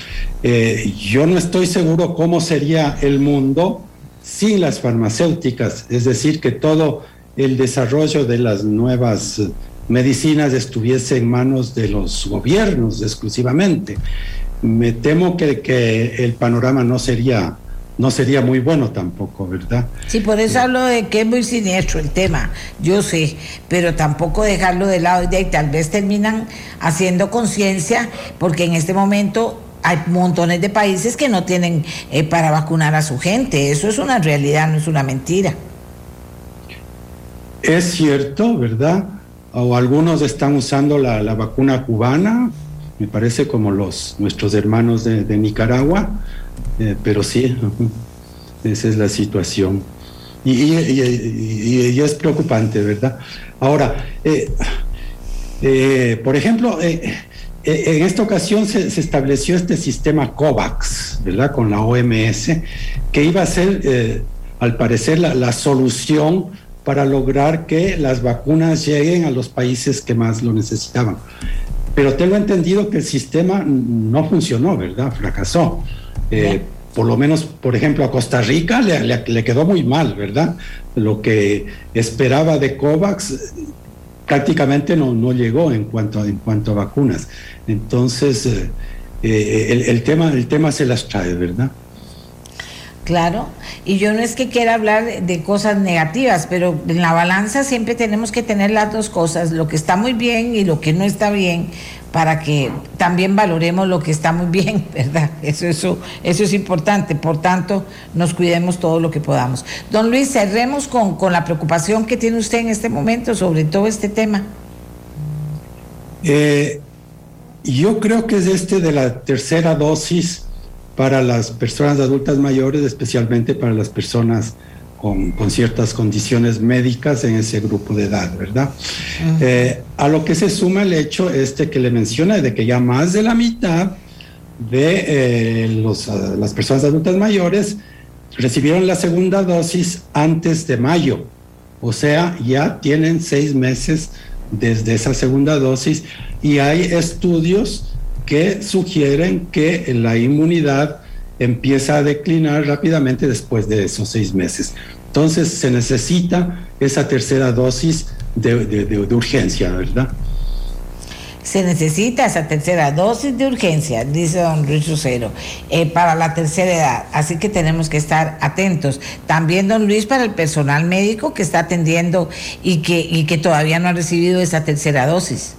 yo no estoy seguro cómo sería el mundo sin las farmacéuticas, es decir, que todo el desarrollo de las nuevas medicinas estuviese en manos de los gobiernos exclusivamente. Me temo que, que el panorama no sería no sería muy bueno tampoco, ¿verdad? Sí, por eso hablo de que es muy siniestro el tema, yo sé, pero tampoco dejarlo de lado y tal vez terminan haciendo conciencia, porque en este momento hay montones de países que no tienen eh, para vacunar a su gente. Eso es una realidad, no es una mentira. Es cierto, ¿verdad? O algunos están usando la, vacuna cubana, me parece como los nuestros hermanos de, Nicaragua, eh, pero sí, esa es la situación. Y, es preocupante, ¿verdad? Ahora, eh, por ejemplo, en esta ocasión se, estableció este sistema COVAX, ¿verdad? Con la OMS, que iba a ser, eh, al parecer, la, solución para lograr que las vacunas lleguen a los países que más lo necesitaban. Pero tengo entendido que el sistema no funcionó, ¿verdad? Fracasó. Eh, por lo menos, por ejemplo, a Costa Rica le, le, quedó muy mal, ¿verdad? Lo que esperaba de COVAX prácticamente no, no llegó en cuanto, en cuanto a vacunas. Entonces, eh, eh, el, tema, el tema se las trae, ¿verdad? Claro, y yo no es que quiera hablar de cosas negativas, pero en la balanza siempre tenemos que tener las dos cosas, lo que está muy bien y lo que no está bien, para que también valoremos lo que está muy bien, ¿verdad? Eso, eso, eso es importante, por tanto, nos cuidemos todo lo que podamos. Don Luis, cerremos con, con la preocupación que tiene usted en este momento sobre todo este tema. Eh, yo creo que es este de la tercera dosis para las personas adultas mayores, especialmente para las personas con, ciertas condiciones médicas en ese grupo de edad, ¿verdad? Eh, a lo que se suma el hecho este que le menciona de que ya más de la mitad de eh, los, las personas adultas mayores recibieron la segunda dosis antes de mayo, o sea, ya tienen seis meses desde esa segunda dosis y hay estudios que sugieren que la inmunidad empieza a declinar rápidamente después de esos seis meses. Entonces se necesita esa tercera dosis de, urgencia, ¿verdad? se necesita esa tercera dosis de urgencia, dice don Luis Lucero, eh, para la tercera edad. Así que tenemos que estar atentos. También, don Luis, para el personal médico que está atendiendo y que, y que todavía no ha recibido esa tercera dosis.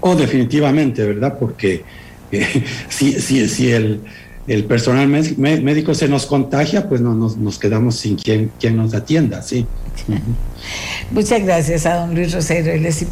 Oh, definitivamente, ¿verdad? Porque eh, si, si, si, el, el personal médico se nos contagia, pues no, nos, quedamos sin quien, quien nos atienda, sí. Muchas gracias a don Luis Rosero, él es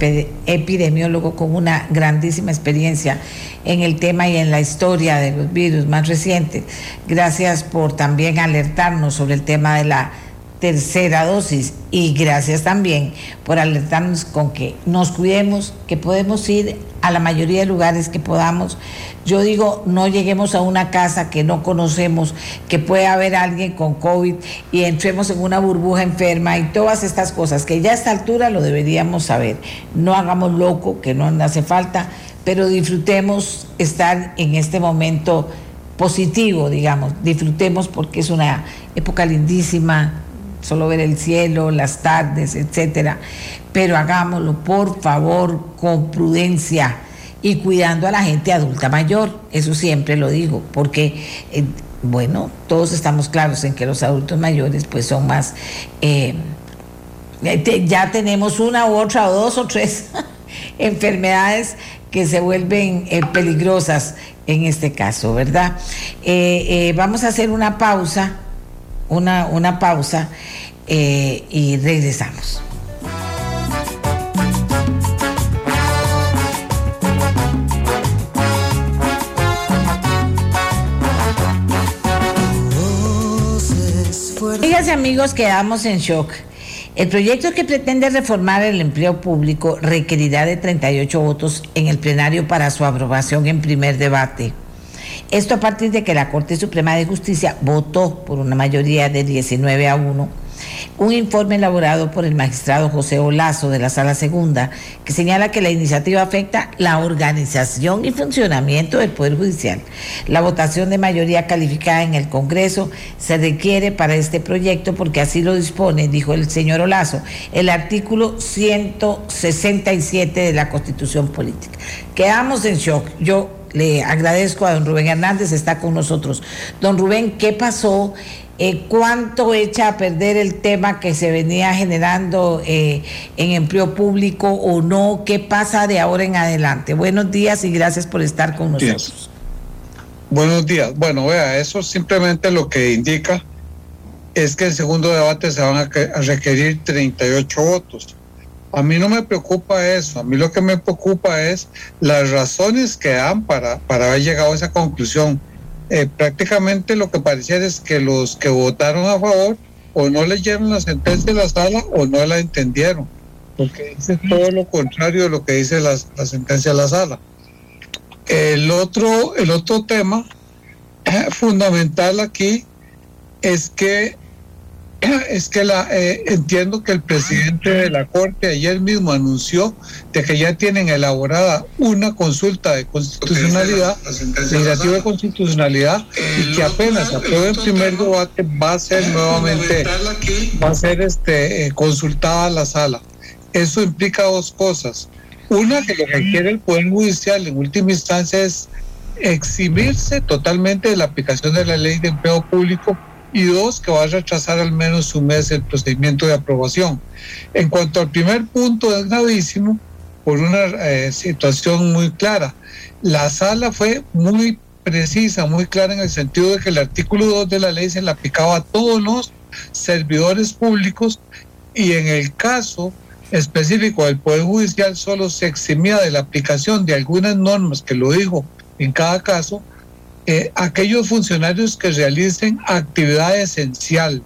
epidemiólogo con una grandísima experiencia en el tema y en la historia de los virus más recientes. Gracias por también alertarnos sobre el tema de la tercera dosis y gracias también por alertarnos con que nos cuidemos, que podemos ir a la mayoría de lugares que podamos. Yo digo, no lleguemos a una casa que no conocemos, que puede haber alguien con COVID y entremos en una burbuja enferma y todas estas cosas que ya a esta altura lo deberíamos saber. No hagamos loco, que no hace falta, pero disfrutemos estar en este momento positivo, digamos, disfrutemos porque es una época lindísima, solo ver el cielo, las tardes, etcétera. Pero hagámoslo, por favor, con prudencia y cuidando a la gente adulta mayor. Eso siempre lo digo, porque, eh, bueno, todos estamos claros en que los adultos mayores, pues, son más. Eh, ya tenemos una u otra, o dos o tres enfermedades que se vuelven eh, peligrosas en este caso, ¿verdad? vamos a hacer una pausa una, una pausa eh, y regresamos. Y amigos, quedamos en shock. El proyecto que pretende reformar el empleo público requerirá de 38 votos en el plenario para su aprobación en primer debate. Esto a partir de que la Corte Suprema de Justicia votó por una mayoría de 19 a 1 un informe elaborado por el magistrado José Olazo de la Sala Segunda que señala que la iniciativa afecta la organización y funcionamiento del Poder Judicial. La votación de mayoría calificada en el Congreso se requiere para este proyecto porque así lo dispone, dijo el señor Olazo, el artículo 167 de la Constitución Política. Quedamos en shock. Yo le agradezco a don Rubén Hernández, está con nosotros. Don Rubén, ¿qué pasó? Eh, ¿Cuánto echa a perder el tema que se venía generando eh, en empleo público o no? ¿Qué pasa de ahora en adelante? Buenos días y gracias por estar con nosotros. Buenos días. Bueno, vea, eso simplemente lo que indica es que el segundo debate se van a, a requerir 38 votos. A mí no me preocupa eso, a mí lo que me preocupa es las razones que dan para, para haber llegado a esa conclusión. Eh, prácticamente lo que pareciera es que los que votaron a favor o no leyeron la sentencia de la sala o no la entendieron, porque dice todo lo contrario de lo que dice la, la sentencia de la sala. El otro, el otro tema fundamental aquí es que es que la, eh, entiendo que el presidente de la Corte ayer mismo anunció de que ya tienen elaborada una consulta de constitucionalidad, legislativa de constitucionalidad, y que apenas apruebe el primer debate va a ser nuevamente, va a ser este, eh, consultada la sala. Eso implica dos cosas. Una, que lo que quiere el Poder Judicial en última instancia es eximirse totalmente de la aplicación de la ley de empleo público y dos, que va a rechazar al menos un mes el procedimiento de aprobación. En cuanto al primer punto, es gravísimo por una eh, situación muy clara. La sala fue muy precisa, muy clara en el sentido de que el artículo 2 de la ley se le aplicaba a todos los servidores públicos y en el caso específico del Poder Judicial solo se eximía de la aplicación de algunas normas que lo dijo en cada caso eh, aquellos funcionarios que realicen actividad esencial.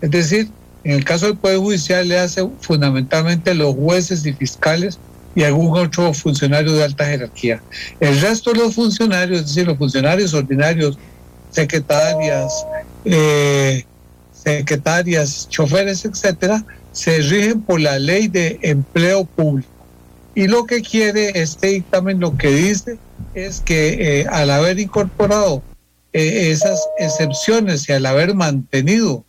Es decir, en el caso del Poder Judicial le hace fundamentalmente los jueces y fiscales y algún otro funcionario de alta jerarquía. El resto de los funcionarios, es decir, los funcionarios ordinarios, secretarias, eh, secretarias, choferes, etcétera, se rigen por la ley de empleo público. Y lo que quiere este dictamen, lo que dice, es que eh, al haber incorporado eh, esas excepciones y al haber mantenido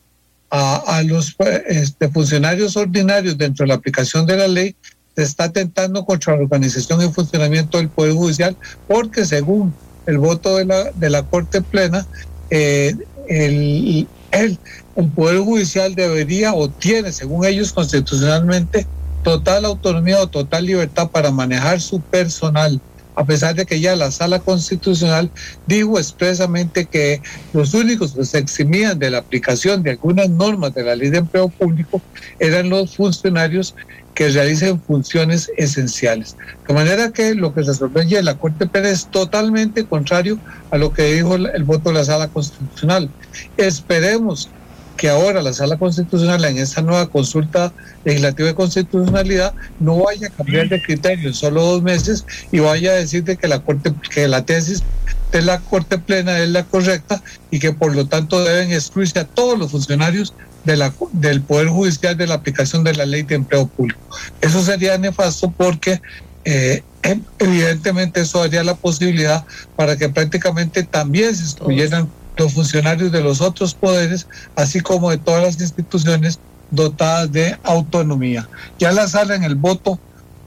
a, los este, funcionarios ordinarios dentro de la aplicación de la ley, se está atentando contra la organización y funcionamiento del Poder Judicial, porque según el voto de la, de la Corte Plena, eh, el, el, un Poder Judicial debería o tiene, según ellos constitucionalmente, total autonomía o total libertad para manejar su personal a pesar de que ya la sala constitucional dijo expresamente que los únicos que se eximían de la aplicación de algunas normas de la ley de empleo público eran los funcionarios que realicen funciones esenciales. De manera que lo que sorprende en la Corte Plena es totalmente contrario a lo que dijo el voto de la Sala Constitucional. Esperemos que ahora la Sala Constitucional en esta nueva consulta legislativa de constitucionalidad no vaya a cambiar de criterio en solo dos meses y vaya a decir que la corte que la tesis de la Corte Plena es la correcta y que por lo tanto deben excluirse a todos los funcionarios de la, del Poder Judicial de la aplicación de la ley de empleo público. Eso sería nefasto porque eh, em, evidentemente eso daría la posibilidad para que prácticamente también se excluyeran los funcionarios de los otros poderes, así como de todas las instituciones dotadas de autonomía. Ya la sala en el voto,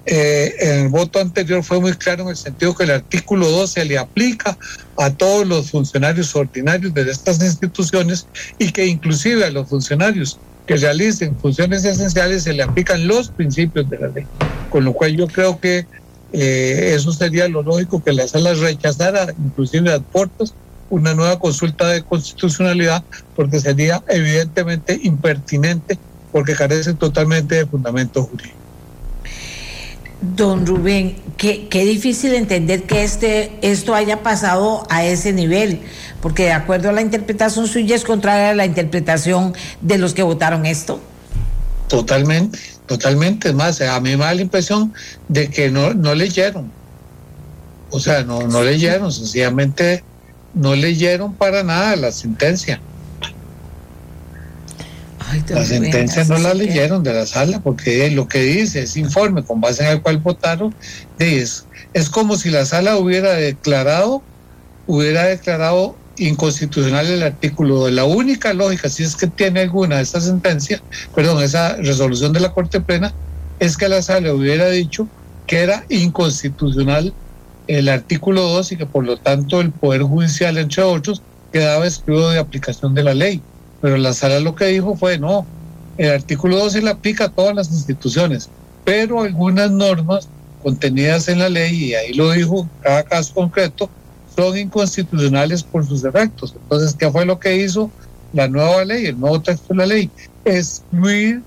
eh, en el voto anterior fue muy claro en el sentido que el artículo 12 se le aplica a todos los funcionarios ordinarios de estas instituciones y que inclusive a los funcionarios que realicen funciones esenciales se le aplican los principios de la ley. Con lo cual yo creo que eh, eso sería lo lógico que la sala rechazara, inclusive a puertos, una nueva consulta de constitucionalidad porque sería evidentemente impertinente porque carece totalmente de fundamento jurídico. Don Rubén, qué, qué, difícil entender que este, esto haya pasado a ese nivel, porque de acuerdo a la interpretación suya es contraria a la interpretación de los que votaron esto. Totalmente, totalmente. Es más, a mí me da la impresión de que no, no leyeron. O sea, no, no leyeron, sencillamente no leyeron para nada la sentencia. la sentencia no la leyeron de la sala porque lo que dice es informe con base en el cual votaron. Es, es como si la sala hubiera declarado, hubiera declarado inconstitucional el artículo de la única lógica, si es que tiene alguna esa sentencia, perdón, esa resolución de la Corte Plena, es que la sala hubiera dicho que era inconstitucional el artículo 2 y que por lo tanto el Poder Judicial, entre otros, quedaba excluido de aplicación de la ley. Pero la sala lo que dijo fue, no, el artículo 2 se le aplica a todas las instituciones, pero algunas normas contenidas en la ley, y ahí lo dijo, cada caso concreto, son inconstitucionales por sus efectos. Entonces, ¿qué fue lo que hizo la nueva ley, el nuevo texto de la ley? Excluir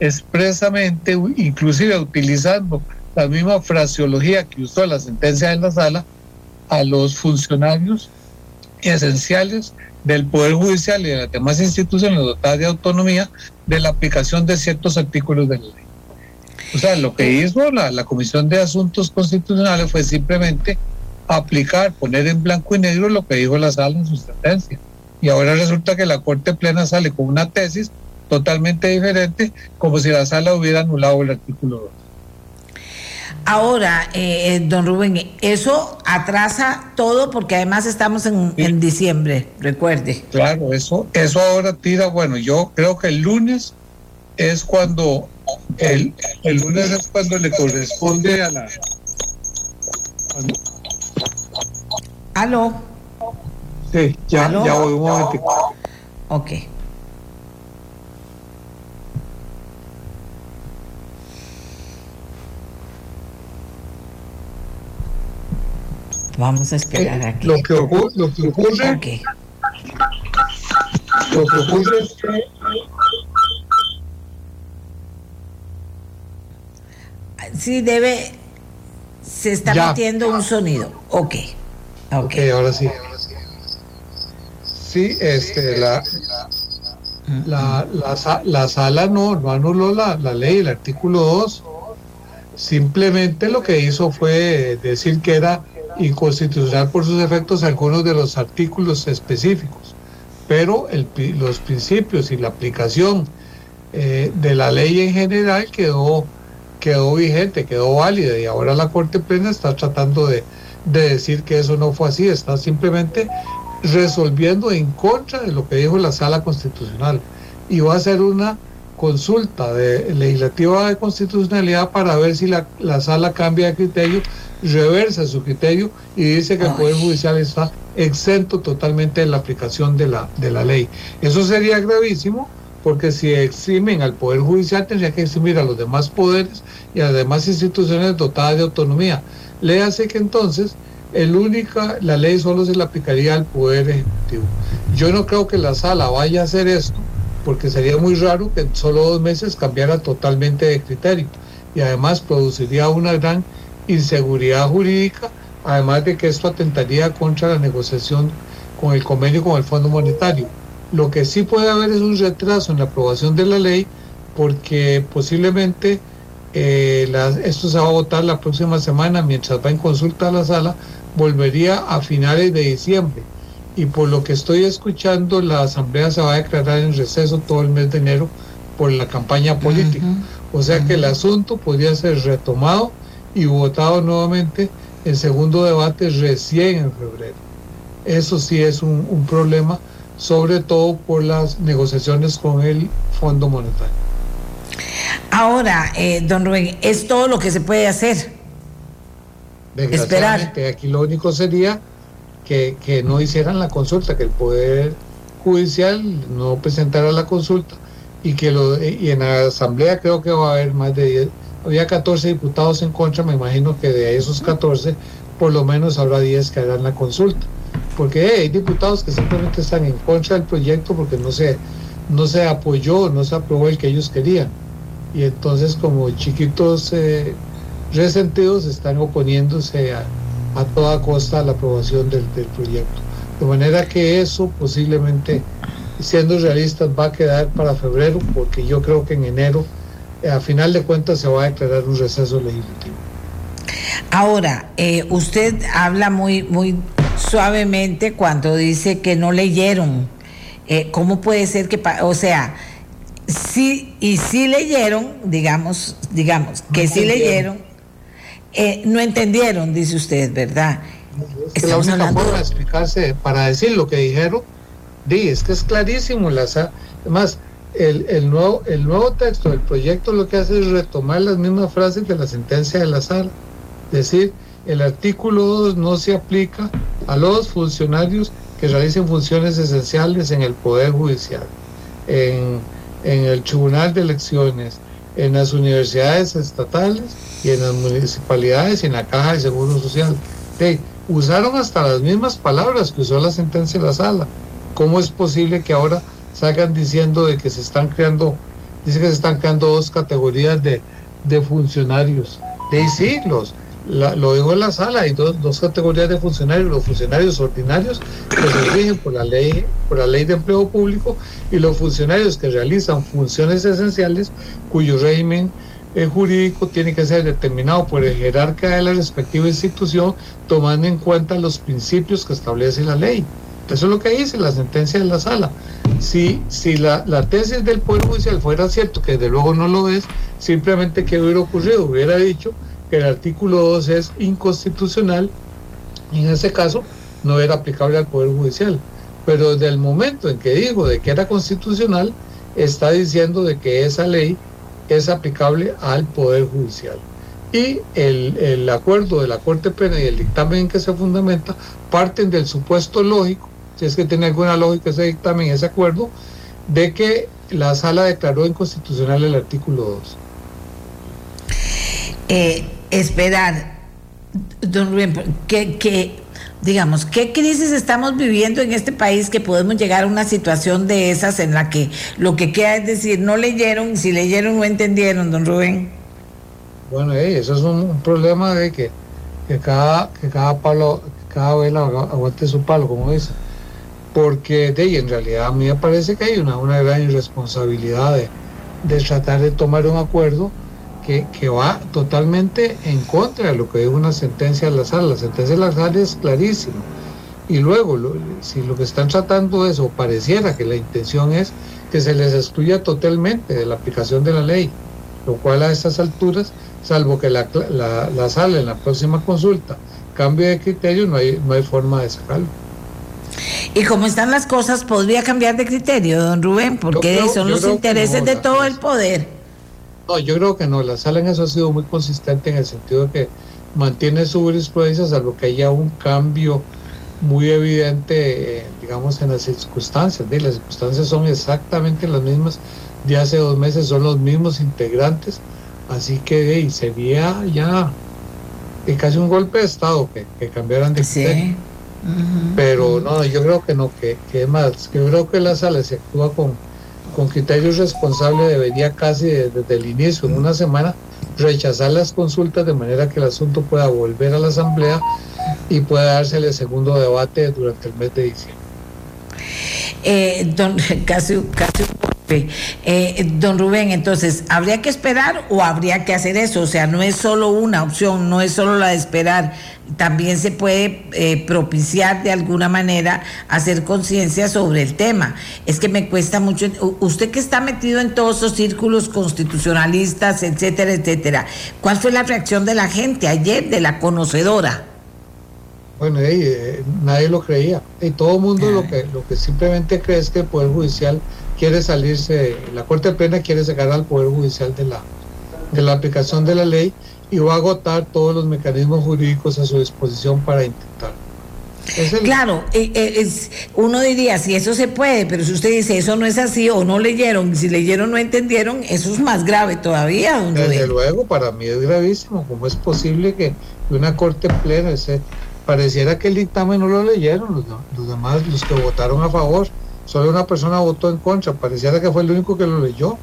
expresamente, inclusive utilizando la misma fraseología que usó la sentencia de la sala a los funcionarios esenciales del Poder Judicial y de las demás instituciones dotadas de autonomía de la aplicación de ciertos artículos de la ley. O sea, lo que hizo la, la Comisión de Asuntos Constitucionales fue simplemente aplicar, poner en blanco y negro lo que dijo la sala en su sentencia. Y ahora resulta que la Corte Plena sale con una tesis totalmente diferente, como si la sala hubiera anulado el artículo 2. Ahora, eh, eh, don Rubén, eso atrasa todo porque además estamos en, diciembre, recuerde. Claro, eso, eso ahora tira, bueno, yo creo que el lunes es cuando, el, el lunes es cuando le corresponde a la... ¿Aló? Sí, ya, ya voy un momento. Ok. Vamos a esperar aquí. Lo que, ocurre, lo que ocurre, okay. lo que ocurre es que sí debe se está metiendo un sonido. Ok. Ok, okay ahora sí. Sí, este, la, la, la, la sala no, no anuló la, la ley, el artículo 2. Simplemente lo que hizo fue decir que era inconstitucional por sus efectos algunos de los artículos específicos, pero los principios y la aplicación eh, de la ley en general quedó, quedó vigente, quedó válida y ahora la Corte Plena está tratando de, de decir que eso no fue así, está simplemente resolviendo en contra de lo que dijo la Sala Constitucional. Y va a ser una consulta de legislativa de constitucionalidad para ver si la, la sala cambia de criterio reversa su criterio y dice que el Poder Judicial está exento totalmente de la aplicación de la, de la ley. Eso sería gravísimo porque si eximen al Poder Judicial tendría que eximir a los demás poderes y a las demás instituciones dotadas de autonomía. Le hace que entonces el única, la ley solo se le aplicaría al Poder Ejecutivo. Yo no creo que la sala vaya a hacer esto, porque sería muy raro que en solo dos meses cambiara totalmente de criterio y además produciría una gran inseguridad jurídica, además de que esto atentaría contra la negociación con el convenio con el Fondo Monetario. Lo que sí puede haber es un retraso en la aprobación de la ley porque posiblemente eh, esto se va a votar la próxima semana mientras va en consulta a la sala, volvería a finales de diciembre. Y por lo que estoy escuchando, la Asamblea se va a declarar en receso todo el mes de enero por la campaña política. O sea que el asunto podría ser retomado y votado nuevamente en segundo debate recién en febrero. Eso sí es un, problema, sobre todo por las negociaciones con el Fondo Monetario. Ahora, eh, don Rubén, es todo lo que se puede hacer. Esperar. Aquí lo único sería que, que no hicieran la consulta, que el Poder Judicial no presentara la consulta y que lo, y en la asamblea creo que va a haber más de 10, había 14 diputados en contra, me imagino que de esos 14 por lo menos habrá 10 que harán la consulta, porque hay diputados que simplemente están en contra del proyecto porque no se, no se apoyó, no se aprobó el que ellos querían, y entonces como chiquitos eh, resentidos están oponiéndose a, a, toda costa la aprobación del, del proyecto, de manera que eso posiblemente siendo realistas, va a quedar para febrero, porque yo creo que en enero, a final de cuentas, se va a declarar un receso legislativo. Ahora, eh, usted habla muy, muy suavemente cuando dice que no leyeron. Eh, ¿Cómo puede ser que, o sea, sí y sí leyeron, digamos, digamos, que sí leyeron, eh, no entendieron, dice usted, ¿verdad? Es que la única forma de explicarse, para decir lo que dijeron, es que es clarísimo. Las, además, el, el, nuevo, el nuevo texto del proyecto lo que hace es retomar las mismas frases de la sentencia de la sala. Es decir, el artículo 2 no se aplica a los funcionarios que realicen funciones esenciales en el Poder Judicial, en, en el Tribunal de Elecciones, en las universidades estatales y en las municipalidades y en la Caja de Seguro Social. usaron hasta las mismas palabras que usó la sentencia de la sala. ¿Cómo es posible que ahora salgan diciendo de que se están creando, dice que se están creando dos categorías de, funcionarios? De siglos. Lo digo en la sala, hay dos, dos, categorías de funcionarios, los funcionarios ordinarios que se rigen por la ley, por la ley de empleo público y los funcionarios que realizan funciones esenciales cuyo régimen eh, jurídico tiene que ser determinado por el jerarca de la respectiva institución tomando en cuenta los principios que establece la ley. Eso es lo que dice la sentencia de la sala. Si, si la, tesis del Poder Judicial fuera cierto, que desde luego no lo es, simplemente que hubiera ocurrido, hubiera dicho que el artículo 2 es inconstitucional y en ese caso no era aplicable al Poder Judicial. Pero desde el momento en que dijo de que era constitucional, está diciendo de que esa ley es aplicable al Poder Judicial. Y el, el acuerdo de la Corte Penal y el dictamen en que se fundamenta parten del supuesto lógico si es que tiene alguna lógica ese dictamen, ese acuerdo, de que la sala declaró inconstitucional el artículo 2. Eh, esperar, don Rubén, que, digamos, ¿qué crisis estamos viviendo en este país que podemos llegar a una situación de esas en la que lo que queda es decir, no leyeron, si leyeron no entendieron, don Rubén? Bueno, eh, eso es un, problema de que, cada, que cada palo, cada vela aguante su palo, como dice porque de, en realidad a mí me parece que hay una, una gran irresponsabilidad de, tratar de tomar un acuerdo que, que, va totalmente en contra de lo que es una sentencia de la sala. La sentencia de la sala es clarísima. Y luego, si lo que están tratando es, o pareciera que la intención es que se les excluya totalmente de la aplicación de la ley, lo cual a estas alturas, salvo que la, la, la sala en la próxima consulta cambie de criterio, no hay, no hay forma de sacarlo. Y como están las cosas, podría cambiar de criterio, don Rubén, porque son los intereses de todo el poder. No, yo creo que no. La sala en eso ha sido muy consistente en el sentido de que mantiene su jurisprudencia, salvo que haya un cambio muy evidente, eh, digamos, en las circunstancias. Las circunstancias son exactamente las mismas de hace dos meses, son los mismos integrantes, así que sería ya y casi un golpe de Estado que, que cambiaran de Sí. criterio. Pero no, yo creo que no, que, que más, yo creo que la sala se actúa con, con criterios responsables, debería casi de- desde el inicio, en una semana, rechazar las consultas de manera que el asunto pueda volver a la Asamblea y pueda darse el segundo debate durante el mes de diciembre. Eh, casi, casi. Eh, don Rubén, entonces, ¿habría que esperar o habría que hacer eso? O sea, no es solo una opción, no es solo la de esperar, también se puede eh, propiciar de alguna manera hacer conciencia sobre el tema. Es que me cuesta mucho, usted que está metido en todos esos círculos constitucionalistas, etcétera, etcétera, ¿cuál fue la reacción de la gente ayer, de la conocedora? Bueno, eh, nadie lo creía. Y todo el mundo lo que, lo que simplemente cree es que el Poder Judicial quiere salirse, la Corte Plena quiere sacar al Poder Judicial de la, de la aplicación de la ley y va a agotar todos los mecanismos jurídicos a su disposición para intentar. El- Claro, eh, eh, es, uno diría, si eso se puede, pero si usted dice eso no es así o no leyeron, si leyeron no entendieron, eso es más grave todavía, don Desde Rubén. luego, para mí es gravísimo. ¿Cómo es posible que una corte plena ese, pareciera que el dictamen no lo leyeron los, los demás, los que votaron a favor? Solo una persona votó en contra. Pareciera que fue el único que lo leyó.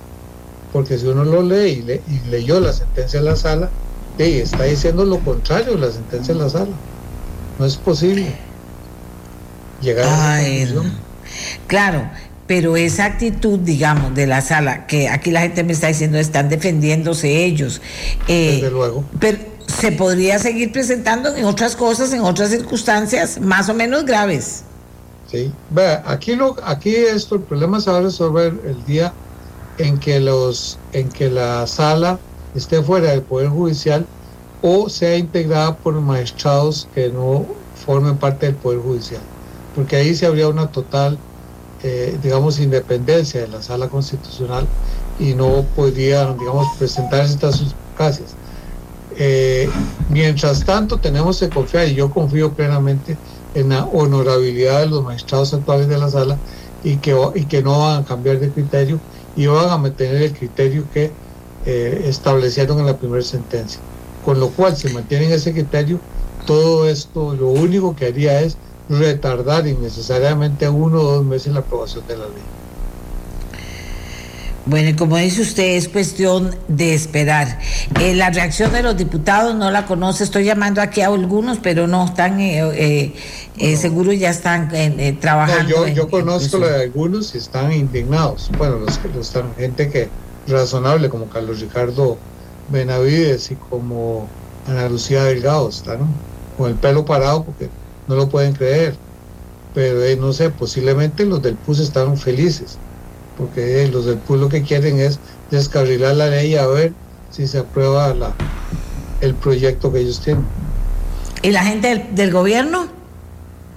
Porque si uno lo lee y, le- y leyó la sentencia en la sala, sí, está diciendo lo contrario de la sentencia en la sala. No es posible llegar a esa Ay, conclusión. Claro, pero esa actitud, digamos, de la sala, que aquí la gente me está diciendo, están defendiéndose ellos. eh, Desde luego. Pero se podría seguir presentando en otras cosas, en otras circunstancias más o menos graves. Sí, vea, aquí lo, aquí esto, el problema se va a resolver el día en que los, en que la sala esté fuera del poder judicial o sea integrada por magistrados que no formen parte del poder judicial, porque ahí se habría una total, eh, digamos, independencia de la sala constitucional y no podrían, digamos, presentarse estas suspicacias. Eh, mientras tanto, tenemos que confiar, y yo confío plenamente en la honorabilidad de los magistrados actuales de la sala y que, y que no van a cambiar de criterio y van a mantener el criterio que eh, establecieron en la primera sentencia. Con lo cual, si mantienen ese criterio, todo esto lo único que haría es retardar innecesariamente uno o dos meses la aprobación de la ley. Bueno, y como dice usted, es cuestión de esperar. Eh, la reacción de los diputados no la conoce. Estoy llamando aquí a algunos, pero no están, eh, eh, eh, seguro ya están No, trabajando. yo, en- yo en conozco eso. la de algunos y están indignados. Bueno, los que los están, gente que razonable como Carlos Ricardo Benavides y como Ana Lucía Delgado están con el pelo parado porque no lo pueden creer. Pero eh, no sé, posiblemente los del PUS están felices porque eh, los del PUS lo que quieren es descarrilar la ley a ver si se aprueba la, el proyecto que ellos tienen. ¿Y la gente del, del gobierno?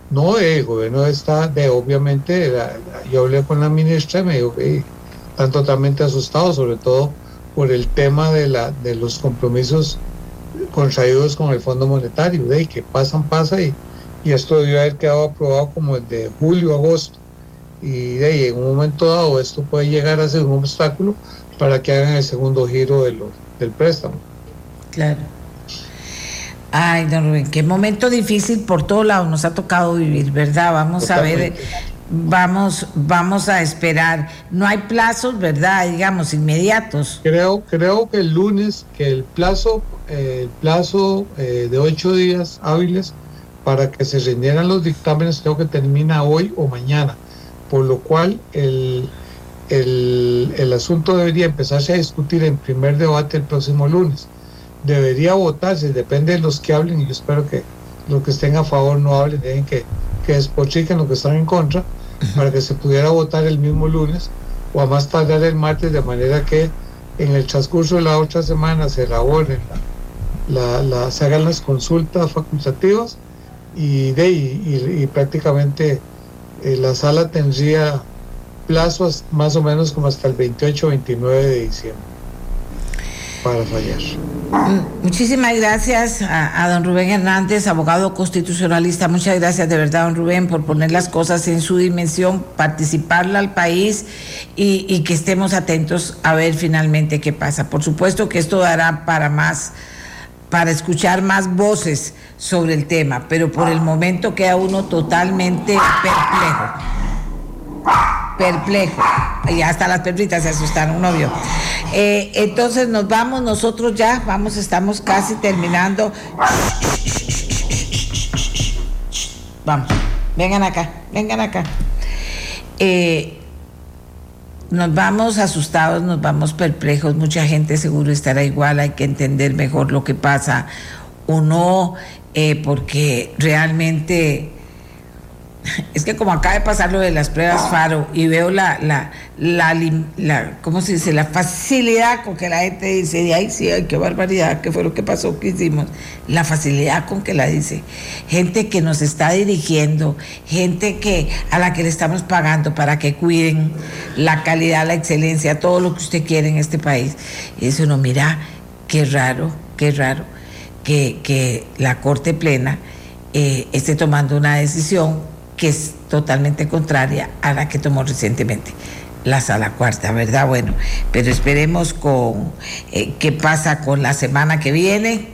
No, el gobierno está de, obviamente, la- yo hablé con la ministra y me dijo que están totalmente asustados, sobre todo por el tema de, la, de los compromisos contraídos con el Fondo Monetario, de que pasan, pasa y, y esto debió haber quedado aprobado como el de julio, agosto. Y de ahí, en un momento dado esto puede llegar a ser un obstáculo para que hagan el segundo giro de los, del préstamo. Claro. Ay, don Rubén, qué momento difícil por todos lados nos ha tocado vivir, ¿verdad? Vamos a ver. Vamos, vamos a esperar. No hay plazos, ¿verdad? Digamos, inmediatos. Creo, creo que el lunes, que el plazo, eh, el plazo eh, de ocho días hábiles para que se rindieran los dictámenes, creo que termina hoy o mañana, por lo cual el, el, el asunto debería empezarse a discutir en primer debate el próximo lunes. Debería votarse, depende de los que hablen, y yo espero que los que estén a favor no hablen, dejen que, que despotriquen los que están en contra, para que se pudiera votar el mismo lunes o a más tardar el martes, de manera que en el transcurso de la otra semana se elaboren, la, se hagan las consultas facultativas y, de, y prácticamente eh, la sala tendría plazos más o menos como hasta el 28 o 29 de diciembre para fallar. Mm, Muchísimas gracias a, don Rubén Hernández, abogado constitucionalista. Muchas gracias de verdad, don Rubén, por poner las cosas en su dimensión, participarle al país y, y que estemos atentos a ver finalmente qué pasa. Por supuesto que esto dará para más para escuchar más voces sobre el tema, pero por el momento queda uno totalmente perplejo. Perplejo. Y hasta las perritas se asustaron, novio. Eh, entonces nos vamos, nosotros ya, vamos, estamos casi terminando. Vamos, vengan acá, vengan acá. Eh, nos vamos asustados, nos vamos perplejos, mucha gente seguro estará igual, hay que entender mejor lo que pasa o no, eh, porque realmente es que como acaba de pasar lo de las pruebas Faro y veo la, la, la, ¿cómo se dice? La facilidad con que la gente dice, ay, sí, ay, qué barbaridad, qué fue lo que pasó, qué hicimos. La facilidad con que la dice. Gente que nos está dirigiendo, gente que a la que le estamos pagando para que cuiden la calidad, la excelencia, todo lo que usted quiere en este país. Y eso no, mira, qué raro, qué raro que, que la Corte Plena eh, esté tomando una decisión que es totalmente contraria a la que tomó recientemente la sala cuarta, ¿verdad? Bueno, pero esperemos con eh, qué pasa con la semana que viene.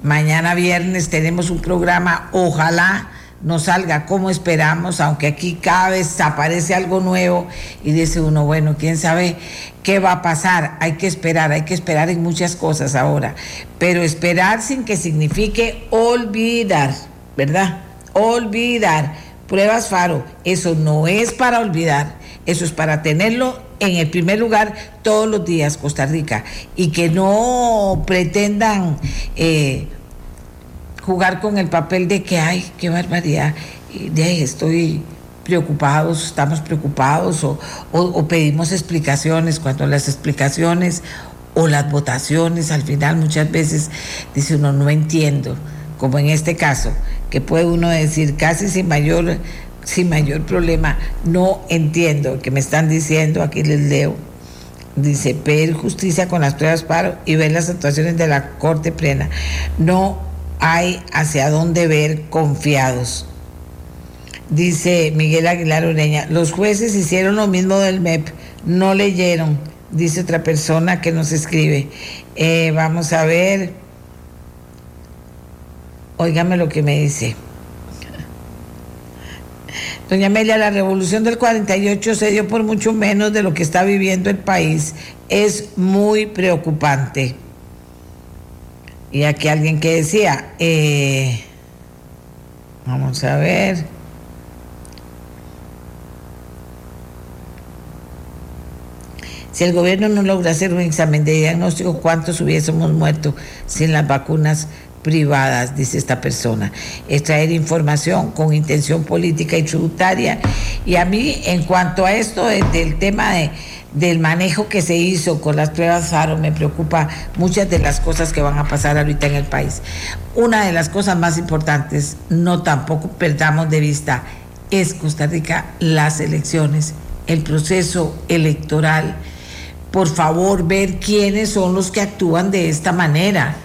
Mañana viernes tenemos un programa, ojalá no salga como esperamos, aunque aquí cada vez aparece algo nuevo y dice uno, bueno, quién sabe qué va a pasar, hay que esperar, hay que esperar en muchas cosas ahora, pero esperar sin que signifique olvidar, ¿verdad? Olvidar Pruebas Faro, eso no es para olvidar, eso es para tenerlo en el primer lugar todos los días, Costa Rica, y que no pretendan eh, jugar con el papel de que, ay, qué barbaridad, de ahí estoy preocupados, estamos preocupados o, o, pedimos explicaciones cuando las explicaciones o las votaciones al final muchas veces dice uno no entiendo, como en este caso, que puede uno decir casi sin mayor, sin mayor problema, no entiendo que me están diciendo, aquí les leo, dice, pedir justicia con las pruebas paro y ver las actuaciones de la Corte Plena. No hay hacia dónde ver confiados. Dice Miguel Aguilar Ureña, los jueces hicieron lo mismo del MEP, no leyeron, dice otra persona que nos escribe. Eh, vamos a ver. Óigame lo que me dice. Doña Amelia, la revolución del 48 se dio por mucho menos de lo que está viviendo el país. Es muy preocupante. Y aquí alguien que decía, eh, vamos a ver. Si el gobierno no logra hacer un examen de diagnóstico, ¿cuántos hubiésemos muerto sin las vacunas privadas, dice esta persona, extraer información con intención política y tributaria. Y a mí, en cuanto a esto del tema de, del manejo que se hizo con las pruebas FARO, me preocupa muchas de las cosas que van a pasar ahorita en el país. Una de las cosas más importantes, no tampoco perdamos de vista, es Costa Rica, las elecciones, el proceso electoral. Por favor, ver quiénes son los que actúan de esta manera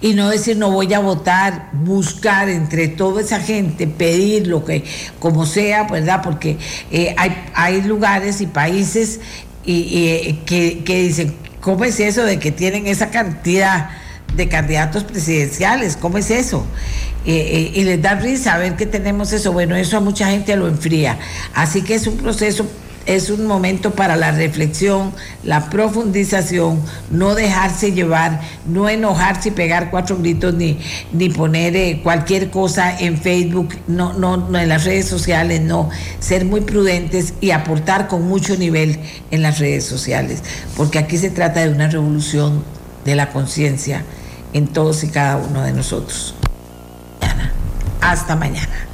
y no decir no voy a votar, buscar entre toda esa gente, pedir lo que, como sea, ¿verdad? Porque eh, hay, hay lugares y países y, eh, que, dicen, ¿cómo es eso de que tienen esa cantidad de candidatos presidenciales? ¿Cómo es eso? Eh, y les da risa ver que tenemos eso. Bueno, eso a mucha gente lo enfría. Así que es un proceso es un momento para la reflexión, la profundización, no dejarse llevar, no enojarse y pegar cuatro gritos ni, ni poner eh, cualquier cosa en Facebook, no, no, no en las redes sociales, no, ser muy prudentes y aportar con mucho nivel en las redes sociales, porque aquí se trata de una revolución de la conciencia en todos y cada uno de nosotros. Hasta mañana.